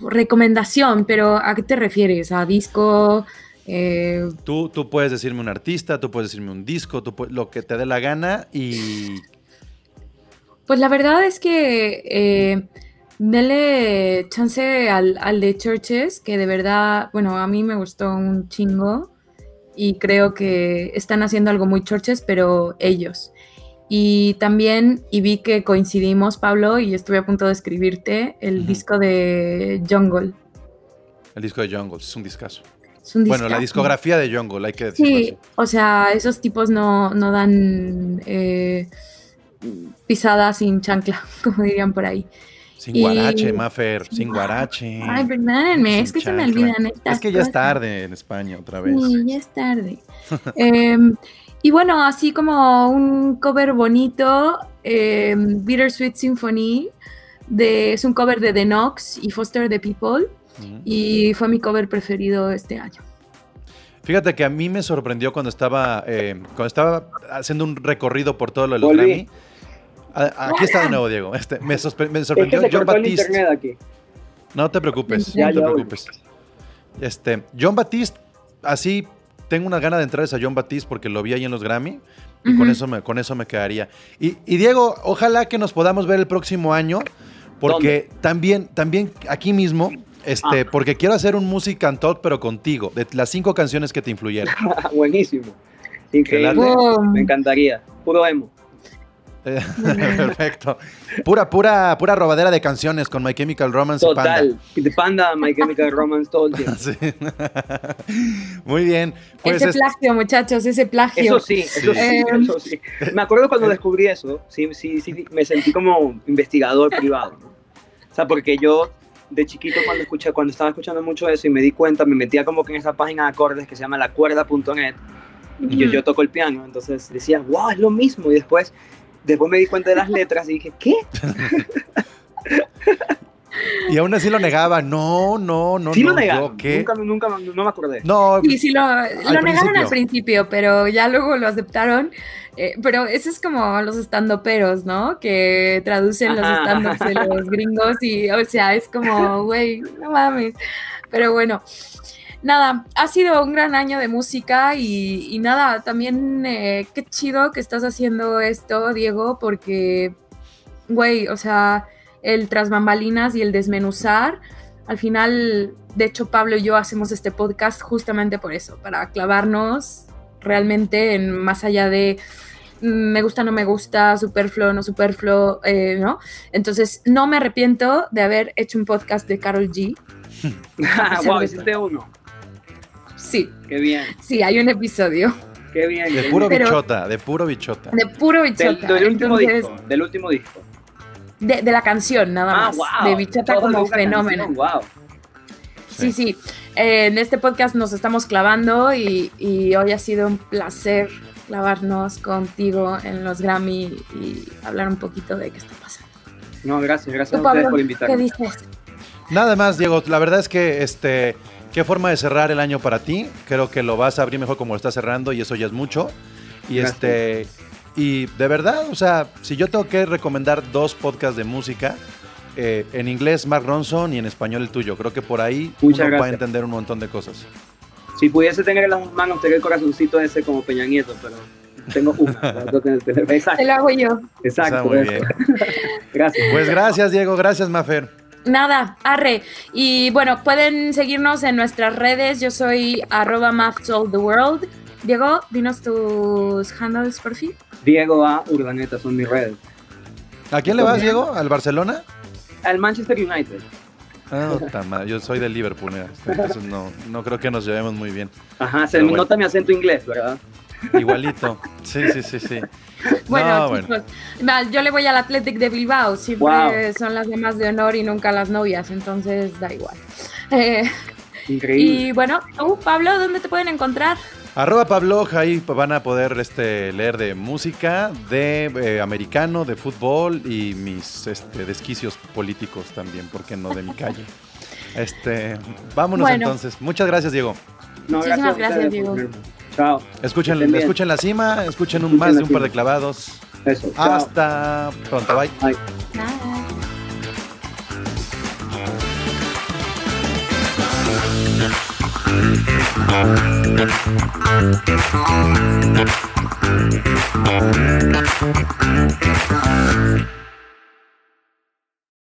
Recomendación, pero ¿a qué te refieres? ¿A disco? Eh, Tú, tú puedes decirme un artista, tú puedes decirme un disco, tú lo que te dé la gana y Pues la verdad es que eh, denle chance al, al de Churches, que de verdad, bueno, a mí me gustó un chingo y creo que están haciendo algo muy Churches, pero ellos. Y también, y vi que coincidimos, Pablo, y estuve a punto de escribirte el disco de Jungle. el disco de Jungle, es un discazo. Es un Bueno, la discografía de Jungle, hay que decirlo Sí, así. o sea, esos tipos no, no dan eh, pisada sin chancla, como dirían por ahí. Sin Y- guarache, Mafer, sin guarache. Ay, perdónenme, es que se me olvidan estas Es que ya es tarde en España otra vez. Sí, ya es tarde. Em, y bueno, así como un cover bonito, em, Bittersweet Symphony, de, es un cover de The Knox y Foster the People, y fue mi cover preferido este año. Fíjate que a mí me sorprendió cuando estaba, eh, cuando estaba haciendo un recorrido por todo lo de los Volví. Grammy. A- aquí está de nuevo, Diego. Este, me, me Es que sorprendió John Batiste. aquí. No te preocupes, Ya, no te voy. preocupes. Este, John Batiste, así tengo una gana de entrar a John Batiste porque lo vi ahí en los Grammy y con Ujú. eso me, con eso me quedaría. Y, y Diego, ojalá que nos podamos ver el próximo año porque también, también aquí mismo, este, Ah. porque quiero hacer un music and talk pero contigo, de las cinco canciones que te influyeron. Buenísimo. ¿Te Increíble. Me encantaría. Puro emo. Eh, Perfecto. Pura, pura, pura robadera de canciones con My Chemical Romance y Panda. Total. De Panda, My Chemical Romance, todo el tiempo. Sí. Muy bien. Pues ese es- plagio, muchachos, ese plagio. Eso sí, eso sí, Eh, eso sí. Me acuerdo cuando descubrí eso, sí, sí, sí, me sentí como investigador privado. ¿no? O sea, porque yo de chiquito cuando escuché, cuando estaba escuchando mucho eso y me di cuenta, me metía como que en esa página de acordes que se llama lacuerda.net y yo toco el piano, entonces decía, wow, es lo mismo. Y después, después me di cuenta de las letras y dije, ¿qué? Y aún así lo negaba. No, no, no. Sí no, lo negaron. ¿yo? Nunca, nunca, no me acordé. No, Sí, sí, lo, lo negaron al principio, pero ya luego lo aceptaron. Eh, pero eso es como los estandoperos, ¿no? Que traducen los estandos de los gringos y, o sea, es como, güey, no mames. Pero bueno, nada, ha sido un gran año de música y, y nada, también eh, qué chido que estás haciendo esto, Diego, porque, güey, o sea, el tras bambalinas y el desmenuzar, al final, de hecho, Pablo y yo hacemos este podcast justamente por eso, para clavarnos realmente en más allá de mm, me gusta, no me gusta, superfluo, no superfluo, eh, ¿no? Entonces, no me arrepiento de haber hecho un podcast de Carol G. wow, hiciste uno. Sí, Qué bien, sí, hay un episodio qué bien. de qué puro. Pero- bichota, de puro bichota. de puro bichota. del último Entonces, disco, del último disco. de, de la canción, nada Ah, más. wow. De bichota Todo como fenómeno. canción, Wow. Sí, sí. Eh, en este podcast nos estamos clavando y, y hoy ha sido un placer clavarnos contigo en los Grammy y hablar un poquito de qué está pasando. No, gracias, gracias a ustedes Pablo, por ¿qué invitarme. dices? Nada más, Diego. La verdad es que este, qué forma de cerrar el año para ti. Creo que lo vas a abrir mejor como lo estás cerrando y eso ya es mucho. Y Gracias. este, y de verdad, o sea, si yo tengo que recomendar dos podcasts de música, eh, en inglés Mark Ronson y en español el tuyo. Creo que por ahí Muchas uno puede gracias. entender un montón de cosas. Si pudiese tener en las manos, tener el corazoncito ese como Peña Nieto, pero tengo una. tener. Te Exacto, lo hago yo. exacto. Está muy bien. Gracias. Pues gracias, Diego. Gracias, Mafer. Nada, arre. Y bueno, pueden seguirnos en nuestras redes. Yo soy arroba mathsolvetheworld. Diego, dinos tus handles por fin. Diego A. Urdaneta son mis redes. ¿A quién le vas, Diego? ¿Al Barcelona? Al Manchester United. Ah, madre, yo soy del Liverpool, mira. Entonces no, no creo que nos llevemos muy bien. Ajá, se Pero me bueno. nota mi acento inglés, ¿verdad? Igualito. Sí, sí, sí, sí. Bueno, No, bueno. chicos, yo le voy al Athletic de Bilbao. Siempre Wow. son las damas de honor y nunca las novias, entonces da igual. Eh, Increíble. y bueno, tú, Pablo, ¿dónde te pueden encontrar? Arroba Pablo, ahí van a poder este, leer de música, de eh, americano, de fútbol y mis este, desquicios políticos también, porque no de mi calle. Este, vámonos Bueno. entonces. Muchas gracias, Diego. No, muchísimas gracias, Diego. Chao. Escuchen, escuchen la cima, escuchen un, Escuchen más de un par de clavados. Eso. Chao. Hasta pronto, bye. Bye. Bye.